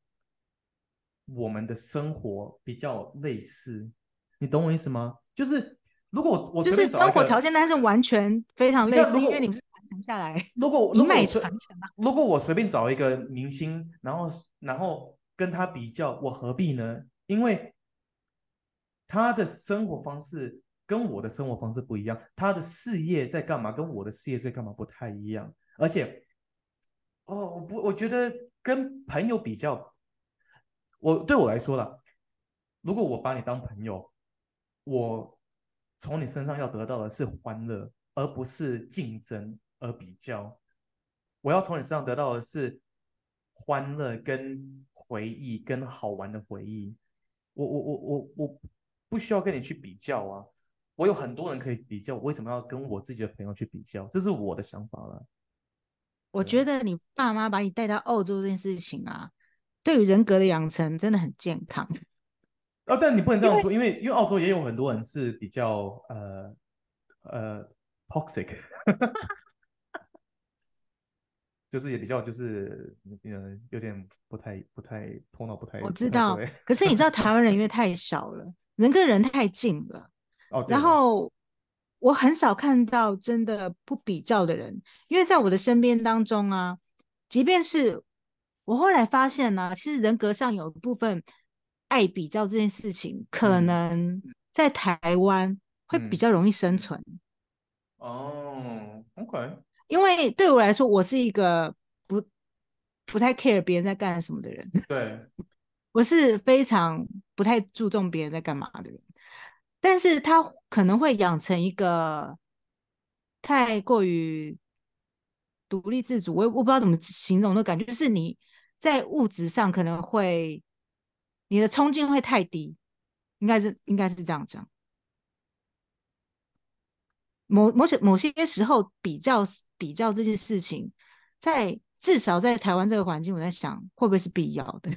我们的生活比较类似，你懂我意思吗？就是如果我就是生活条件，但是完全非常类似，因为你们。存下来，如果一脉传承嘛。如果我随便找一个明星，然后然后跟他比较，我何必呢？因为他的生活方式跟我的生活方式不一样，他的事业在干嘛，跟我的事业在干嘛不太一样。而且，哦，我不，我觉得跟朋友比较，我对我来说啦，如果我把你当朋友，我从你身上要得到的是欢乐，而不是竞争而比较。我要从你身上得到的是欢乐、跟回忆、跟好玩的回忆。我我我我我不需要跟你去比较啊！我有很多人可以比较，我为什么要跟我自己的朋友去比较？这是我的想法了。我觉得你爸妈把你带到澳洲这件事情啊，对于人格的养成真的很健康。<laughs> 啊，但你不能这样说，因为因为，因为澳洲也有很多人是比较呃呃 toxic，<laughs> 就是也比较就是嗯有点不太不太头脑不太。我知道，可是你知道台湾人因为太少了，人跟人太近了，<laughs> 哦，然后。我很少看到真的不比较的人，因为在我的身边当中啊，即便是我后来发现呢、啊，其实人格上有一部分爱比较这件事情，可能在台湾会比较容易生存。哦、嗯 oh,，OK，因为对我来说，我是一个不不太 care 别人在干什么的人。对，<laughs> 我是非常不太注重别人在干嘛的人。但是他可能会养成一个太过于独立自主，我我不知道怎么形容的感觉，就是你在物质上可能会你的冲劲会太低，应该是应该是这样讲。某某些某些时候比较比较这件事情，在至少在台湾这个环境，我在想会不会是必要的？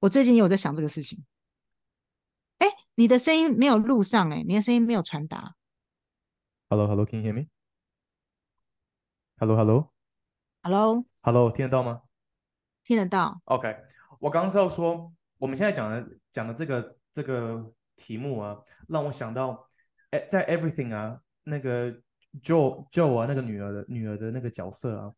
我最近也有在想这个事情。哎你的声音没有录上哎，你的声音没有传达。Hello，Hello，Can you hear me？Hello，Hello，Hello，Hello，听得到吗？听得到。OK，我刚刚是要说，我们现在讲的讲的这个这个题目啊，让我想到，哎，在 Everything 啊，那个就就我，那个女儿的女儿的那个角色啊，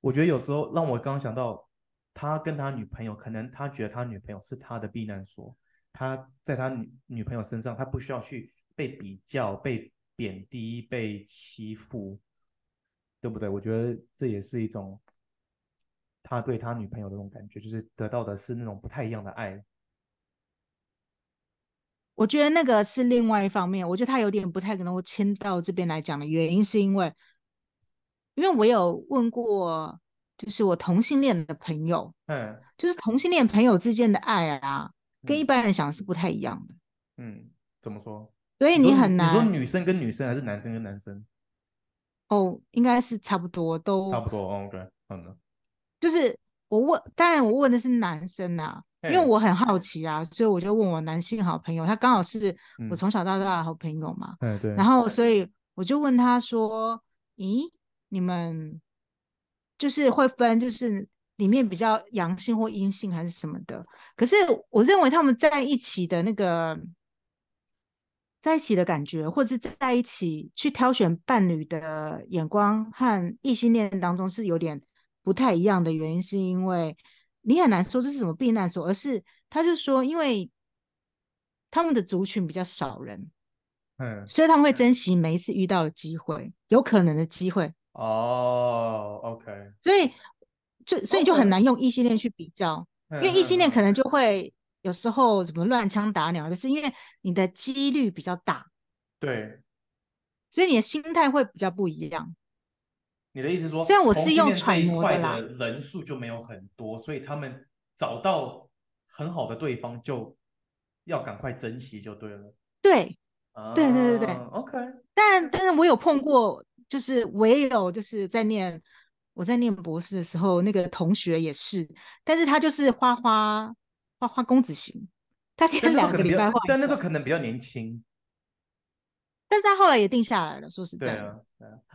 我觉得有时候让我刚刚想到，他跟他女朋友，可能他觉得他女朋友是他的避难所。他在他女女朋友身上，他不需要去被比较、被贬低、被欺负，对不对？我觉得这也是一种他对他女朋友的那种感觉，就是得到的是那种不太一样的爱。我觉得那个是另外一方面，我觉得他有点不太可能会牵到这边来讲的原因，是因为，因为我有问过，就是我同性恋的朋友，嗯，就是同性恋朋友之间的爱啊。跟一般人想的是不太一样的。嗯，怎么说？所以你很难。你说女生跟女生，还是男生跟男生？哦，应该是差不多，都差不多。哦、OK，嗯，就是我问，当然我问的是男生啊，因为我很好奇啊，所以我就问我男性好朋友，他刚好是我从小到大的好朋友嘛。嗯，对。然后，所以我就问他说：“咦，你们就是会分，就是？”里面比较阳性或阴性还是什么的，可是我认为他们在一起的那个在一起的感觉，或者是在一起去挑选伴侣的眼光和异性恋当中是有点不太一样的原因，是因为你很难说这是什么避难所，而是他就说，因为他们的族群比较少人，嗯，所以他们会珍惜每一次遇到的机会，有可能的机会。哦，OK，所以。就所以就很难用异性恋去比较.因为异性恋可能就会有时候什么乱枪打鸟，就是因为你的几率比较大，对，所以你的心态会比较不一样。你的意思说，虽然我是用揣摩的啦，人数就没有很多，所以他们找到很好的对方就要赶快珍惜就对了。对，uh, 对对对对，OK。但但是我有碰过，就是我也有就是在念。我在念博士的时候，那个同学也是，但是他就是花花花花公子型，他可以两个礼拜画，但那时候可能比较年轻，但是他后来也定下来了。说实在的，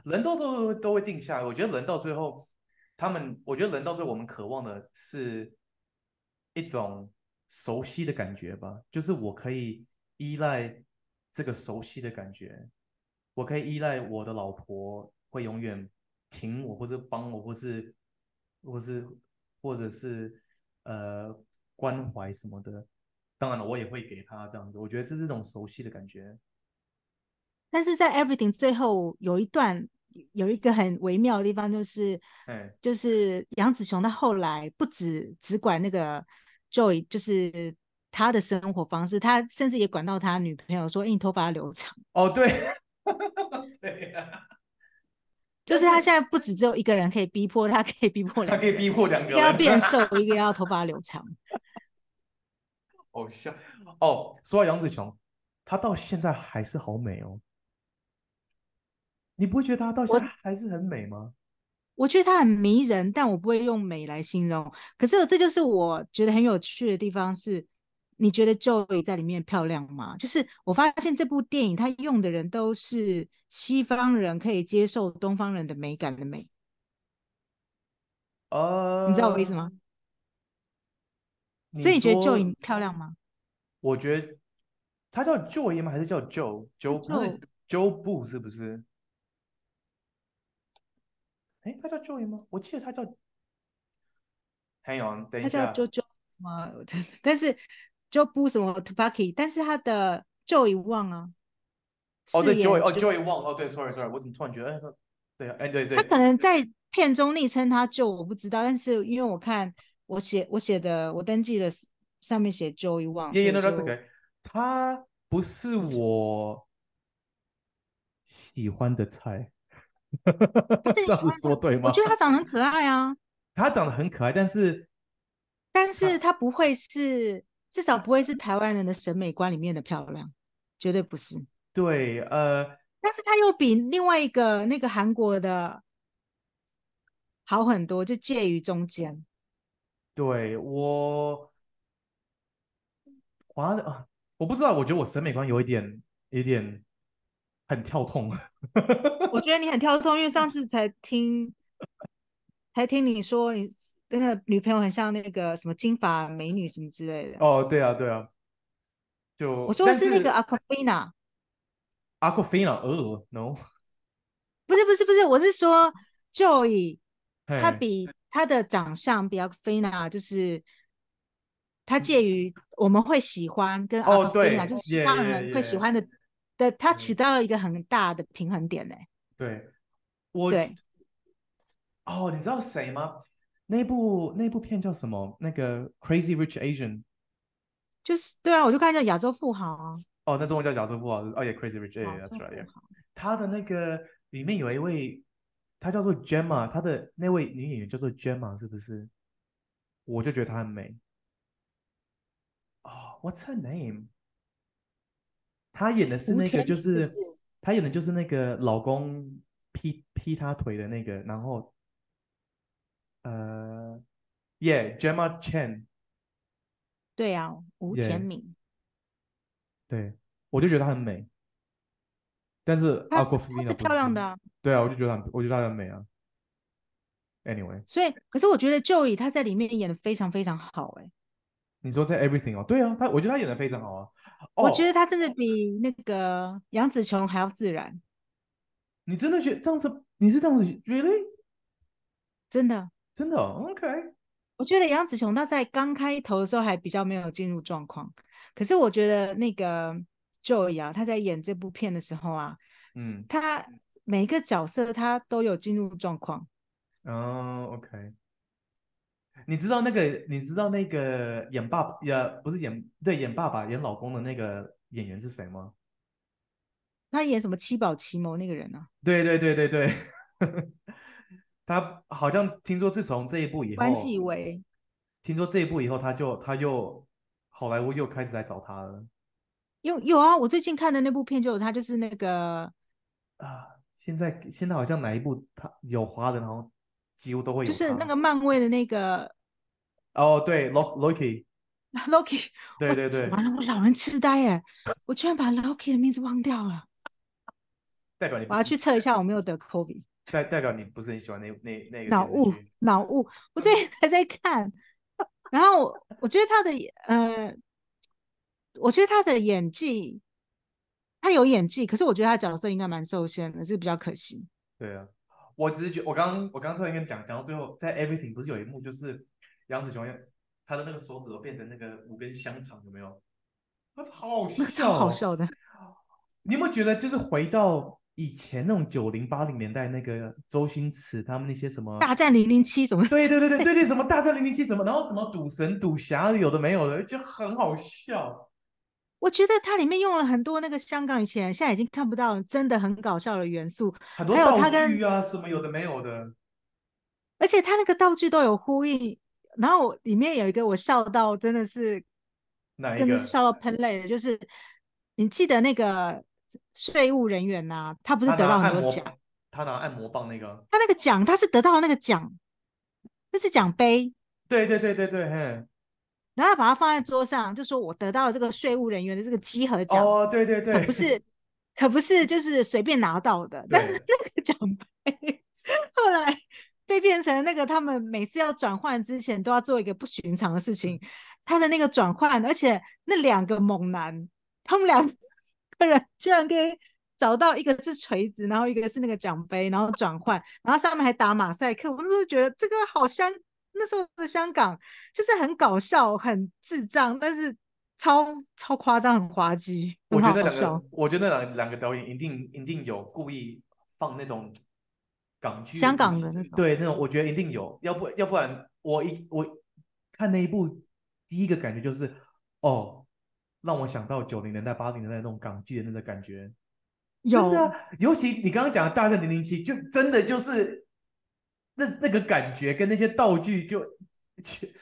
人到最后都会定下来。我觉得人到最后，他们，我觉得人到最后，我们渴望的是一种熟悉的感觉吧，就是我可以依赖这个熟悉的感觉，我可以依赖我的老婆会永远。挺我，或者帮我，或是，或是，或者是，呃，关怀什么的。当然了，我也会给他这样子。我觉得这是一种熟悉的感觉。但是在 Everything 最后有一段，有一个很微妙的地方，就是，就是杨紫琼她后来不止只管那个 Joey，就是他的生活方式，他甚至也管到他女朋友说：“欸、你头发要留长。”哦，对，<laughs> 对呀、啊，就是他现在不止只有一个人可以逼迫，他可以逼迫两，他可以逼迫两个，一个要变瘦，<laughs> 一个要头发留长。好，像哦，说到杨紫琼，她到现在还是好美哦。你不会觉得她到现在还是很美吗？我觉得她很迷人，但我不会用美来形容。可是这就是我觉得很有趣的地方是，你觉得 Joey 在里面漂亮吗？就是我发现这部电影它用的人都是西方人可以接受东方人的美感的美。呃，你知道我意思吗？所以你觉得 Joey 漂亮吗？我觉得他叫 Joey 吗？还是叫 Joe？Joe Joe Boo 是不是？哎，他叫 Joey 吗？我记得他叫，Hang on，等一下，他叫 JoJo 什么？但是 Joe Boo 什么 Tupaki，但是他的 Joey Wong 啊，哦对 Joey，哦 Joey Wong，哦对，sorry sorry，我怎么突然觉得，哎，对啊，哎对对，他可能在片中昵称他 Joe，我不知道，但是因为我看我写我写的我登记的上面写 Joey Wong，耶耶 that's okay，他不是我喜欢的菜。<laughs> 这样说对吗？我觉得他长得很可爱啊。<laughs> 他长得很可爱，但是，但是他不会是，至少不会是台湾人的审美观里面的漂亮，绝对不是。对，呃，但是他又比另外一个那个韩国的好很多，就介于中间。对我，华的啊，我不知道，我觉得我审美观有一点，有一点。很跳痛，<laughs> 我觉得你很跳脱，因为上次才听，才听你说你那个女朋友很像那个什么金发美女什么之类的。哦，对啊，对啊，就我说的是那个 Awkwafina，Awkwafina，呃，no，不是不是不是，我是说 Joey，他比他的长相比 Awkwafina，就是他介于我们会喜欢跟人会喜欢的。的，他取到了一个很大的平衡点呢。对，我对。哦，你知道谁吗？那部那部片叫什么？那个《Crazy Rich Asian》。就是对啊，我就看叫亚洲富豪啊。哦，那中文叫亚洲富豪。哦也，Crazy Rich Asian，That's right。他的那个里面有一位，他叫做 Gemma，他的那位女演员叫做 Gemma，是不是？我就觉得她很美。哦，What's her name？她演的是那个，就是，是，是他演的就是那个老公劈劈他腿的那个，然后，呃，Yeah，Gemma Chan，对啊，吴甜敏对，我就觉得她很美，但是是漂亮的，啊，对啊，我就觉得很，我觉得她很美啊。Anyway，所以，可是我觉得 Joey 他在里面演的非常非常好，欸，哎。你说在 Everything 哦，对啊，他我觉得他演的非常好啊。我觉得他甚至比那个杨紫琼还要自然。你真的觉得这样子？你是这样子？Really？真的，真的？OK。我觉得杨紫琼她在刚开头的时候还比较没有进入状况，可是我觉得那个 Joey 啊，他在演这部片的时候啊，嗯，他每一个角色他都有进入状况。哦，OK。你知道那个？你知道那个演爸爸也不是演对演爸爸演老公的那个演员是谁吗？他演什么七宝奇谋那个人呢、啊？对对对对对，<laughs> 他好像听说自从这一部以后，关继威听说这一部以后，他就他又好莱坞又开始来找他了。有有啊，我最近看的那部片就有他，就是那个啊，现在现在好像哪一部他有华人，然后几乎都会有，就是那个漫威的那个。哦，对，Loki，Loki，对对对，完了，我老人痴呆耶，<laughs> 我居然把 Loki 的名字忘掉了。代表你，我要去测一下，我没有得 COVID。<laughs> 代代表你不是很喜欢那那那个脑雾，脑雾。我最近才在看，然后我觉得他的呃，我觉得他的演技，他有演技，可是我觉得他角色应该蛮受限的，这个比较可惜。对啊，我只是觉得，我刚刚我刚刚突然跟你讲讲到最后，在 Everything 不是有一幕就是。杨紫琼，她的那个手指头变成那个五根香肠，有没有？那超好笑，超好笑的。你有没有觉得，就是回到以前那种九零八零年代那个周星驰他们那些什么大战零零七什么？对对对对对对，什么大战零零七什么，然后什么赌神赌侠有的没有的，就很好笑。我觉得它里面用了很多那个香港以前现在已经看不到，真的很搞笑的元素，很多道具啊什么有的没有的。而且他那个道具都有呼应，然后里面有一个我笑到真的是，真的是笑到喷泪的，就是你记得那个。税务人员呐、啊，他不是得到很多奖？他拿按摩棒那个，他那个奖，他是得到了那个奖，那是奖杯。对对对对对，嘿。然后他把它放在桌上，就说我得到了这个税务人员的这个稽核奖。哦，对对对，可不是，可不是，就是随便拿到的。但是那个奖杯后来被变成那个，他们每次要转换之前都要做一个不寻常的事情。他的那个转换，而且那两个猛男，他们两。个人居然可以找到一个是锤子，然后一个是那个奖杯，然后转换，然后上面还打马赛克。我那时候觉得这个好香，那时候的香港就是很搞笑、很智障，但是超超夸张、很滑稽。我觉得那两个，我觉得那两两个导演一定一定有故意放那种港剧、香港的那种，对那种，我觉得一定有。要不要不然我一我看那一部，第一个感觉就是哦。让我想到九零年代、八零年代那种港剧的那个感觉，有真的，尤其你刚刚讲的《大战零零七》，就真的就是那那个感觉跟那些道具就，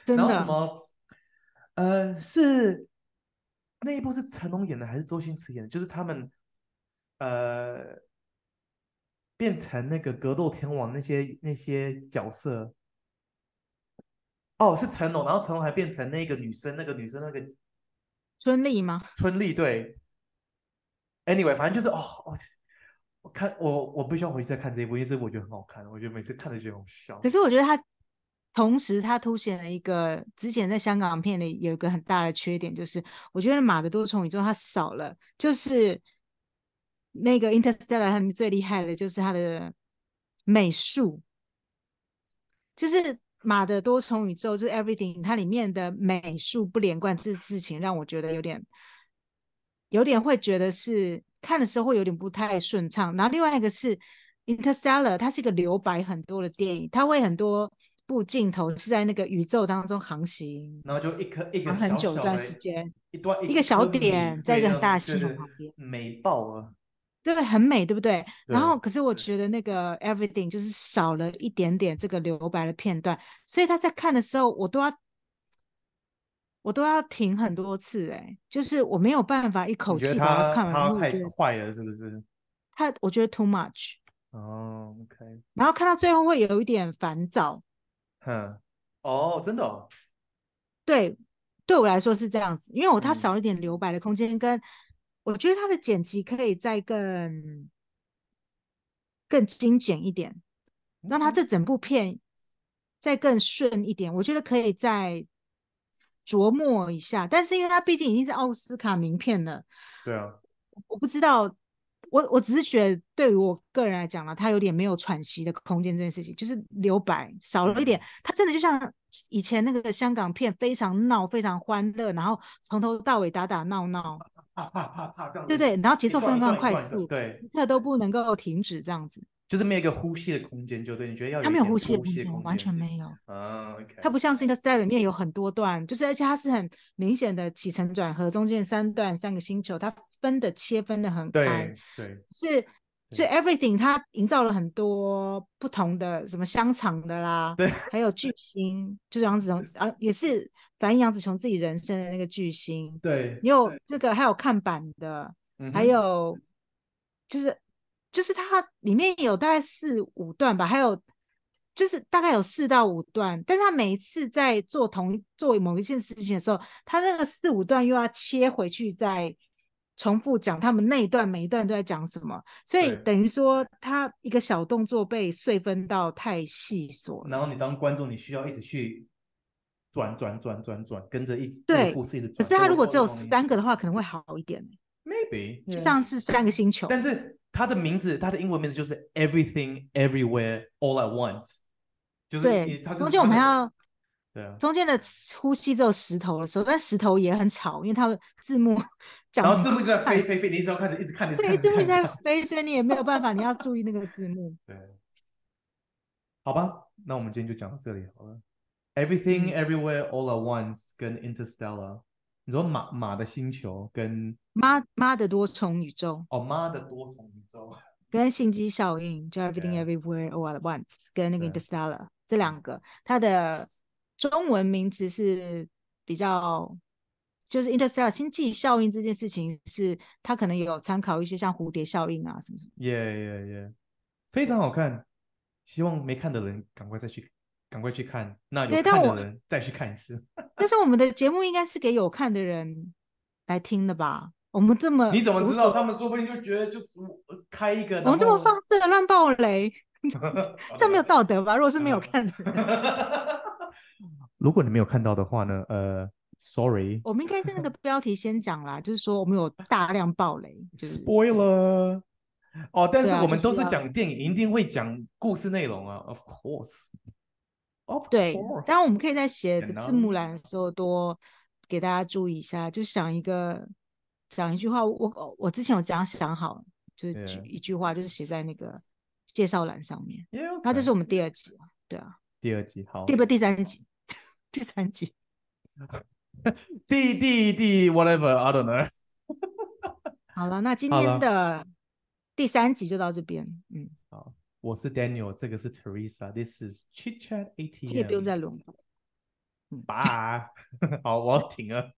真的然后什么，呃，是那一部是成龙演的还是周星驰演的？就是他们呃变成那个格斗天王那些那些角色，哦，是成龙，然后成龙还变成那个女生，那个女生那个。春丽吗？春丽对。Anyway，反正就是哦哦，我看我我不需要回去再看这一部，因为这部我觉得很好看，我觉得每次看着就很好笑。可是我觉得它同时它凸显了一个之前在香港片里有一个很大的缺点，就是我觉得马的多重宇宙它少了，就是那个 Interstellar 它里面最厉害的就是它的美术，就是。马的多重宇宙就是 everything，它里面的美术不连贯，这事情让我觉得有点，有点会觉得是看的时候会有点不太顺畅。然后另外一个是 Interstellar，它是一个留白很多的电影，它会很多部镜头是在那个宇宙当中航行，然后就一颗一个很久一段时间，一段一个小点在一个很大的系统旁边，美爆了。对，很美，对不对？然后，可是我觉得那个 everything 就是少了一点点这个留白的片段，所以他在看的时候，我都要，我都要停很多次，哎，就是我没有办法一口气把它看完。他太快了，是不是？他我觉得 too much。哦，OK。然后看到最后会有一点烦躁。哼，哦，真的哦。对，对我来说是这样子，因为我他少了一点留白的空间跟。我觉得它的剪辑可以再更更精简一点，让它这整部片再更顺一点。我觉得可以再琢磨一下，但是因为它毕竟已经是奥斯卡名片了，对啊，我不知道，我我只是觉得对于我个人来讲呢，它有点没有喘息的空间。这件事情就是留白少了一点，它真的就像以前那个香港片，非常闹，非常欢乐，然后从头到尾打打闹闹。<laughs> 啪啪啪啪这样子，对对，然后节奏非常快速，对，一刻都不能够停止这样子，就是没有一个呼吸的空间，就对，你觉得要有它没有呼吸的空间，完全没有。啊，OK，它不像是《Interstellar》里面有很多段，就是而且它是很明显的起承转合，中间三段三个星球，它分的切分的很开，对，是，所以 Everything 它营造了很多不同的什么香肠的啦，对，还有巨 <laughs> 星，就是杨紫琼啊，也是。反映杨紫琼自己人生的那个巨星，对，你有这个，还有看板的，还有就是就是它里面有大概四五段吧，还有就是大概有四到五段，但是他每一次在做同一做某一件事情的时候，他那个四五段又要切回去再重复讲他们那一段每一段都在讲什么，所以等于说他一个小动作被碎分到太细琐，然后你当观众你需要一直去。转转转转转，跟着一对故事一直转。可是他如果只有三个的话，可能会好一点。Maybe 就像是三个星球。但是他的名字，他的英文名字就是 Everything Everywhere All at Once。就是对，就是中间我们还要对啊，中间的呼吸只有石头的时候，但石头也很吵，因为它的字幕 <laughs> 讲，然后字幕一直在飞飞飞，你一直要看着，一直看，一直看，对，字幕在飞，所以你也没有办法，你要注意那个字幕。<laughs> 对，好吧，那我们今天就讲到这里好了。Everything Everywhere All at Once 跟 Interstellar，你说马马的星球跟妈妈的多重宇宙哦，妈的多重宇宙跟星际效应，就 <laughs> Everything Everywhere All at Once 跟那个 Interstellar 这两个，它的中文名字是比较。就是 Interstellar 星际效应这件事情，是它可能有参考一些像蝴蝶效应啊什么什么。耶耶耶，非常好看，希望没看的人赶快再去，赶快去看。那有看的人再去看一次。<laughs> 但是我们的节目应该是给有看的人来听的吧？我们这么，你怎么知道？他们说不定就觉得就是开一个，我们这么放肆的乱爆雷，<laughs> 这样没有道德吧？如果是没有看的人，<laughs> 如果你没有看到的话呢？呃。Sorry，我们应该在那个标题先讲啦，就是说我们有大量爆雷，就是 spoiler。哦，但是我们都是讲电影，一定会讲故事内容啊，Of course，Of 对，当然我们可以在写字幕栏的时候多给大家注意一下，就想一个讲一句话，我我之前有讲想好，就是一句话，就是写在那个介绍栏上面。Yeah, okay. 那这是我们第二集啊，对啊，第二集好，第不第三集，第三集。<laughs> 第第第 whatever，I don't know。<laughs> 好了，那今天的第三集就到这边。嗯，好，我是 daniel 这个是 teresa this is chic chat eighteen 这个不用再轮吧好我要停了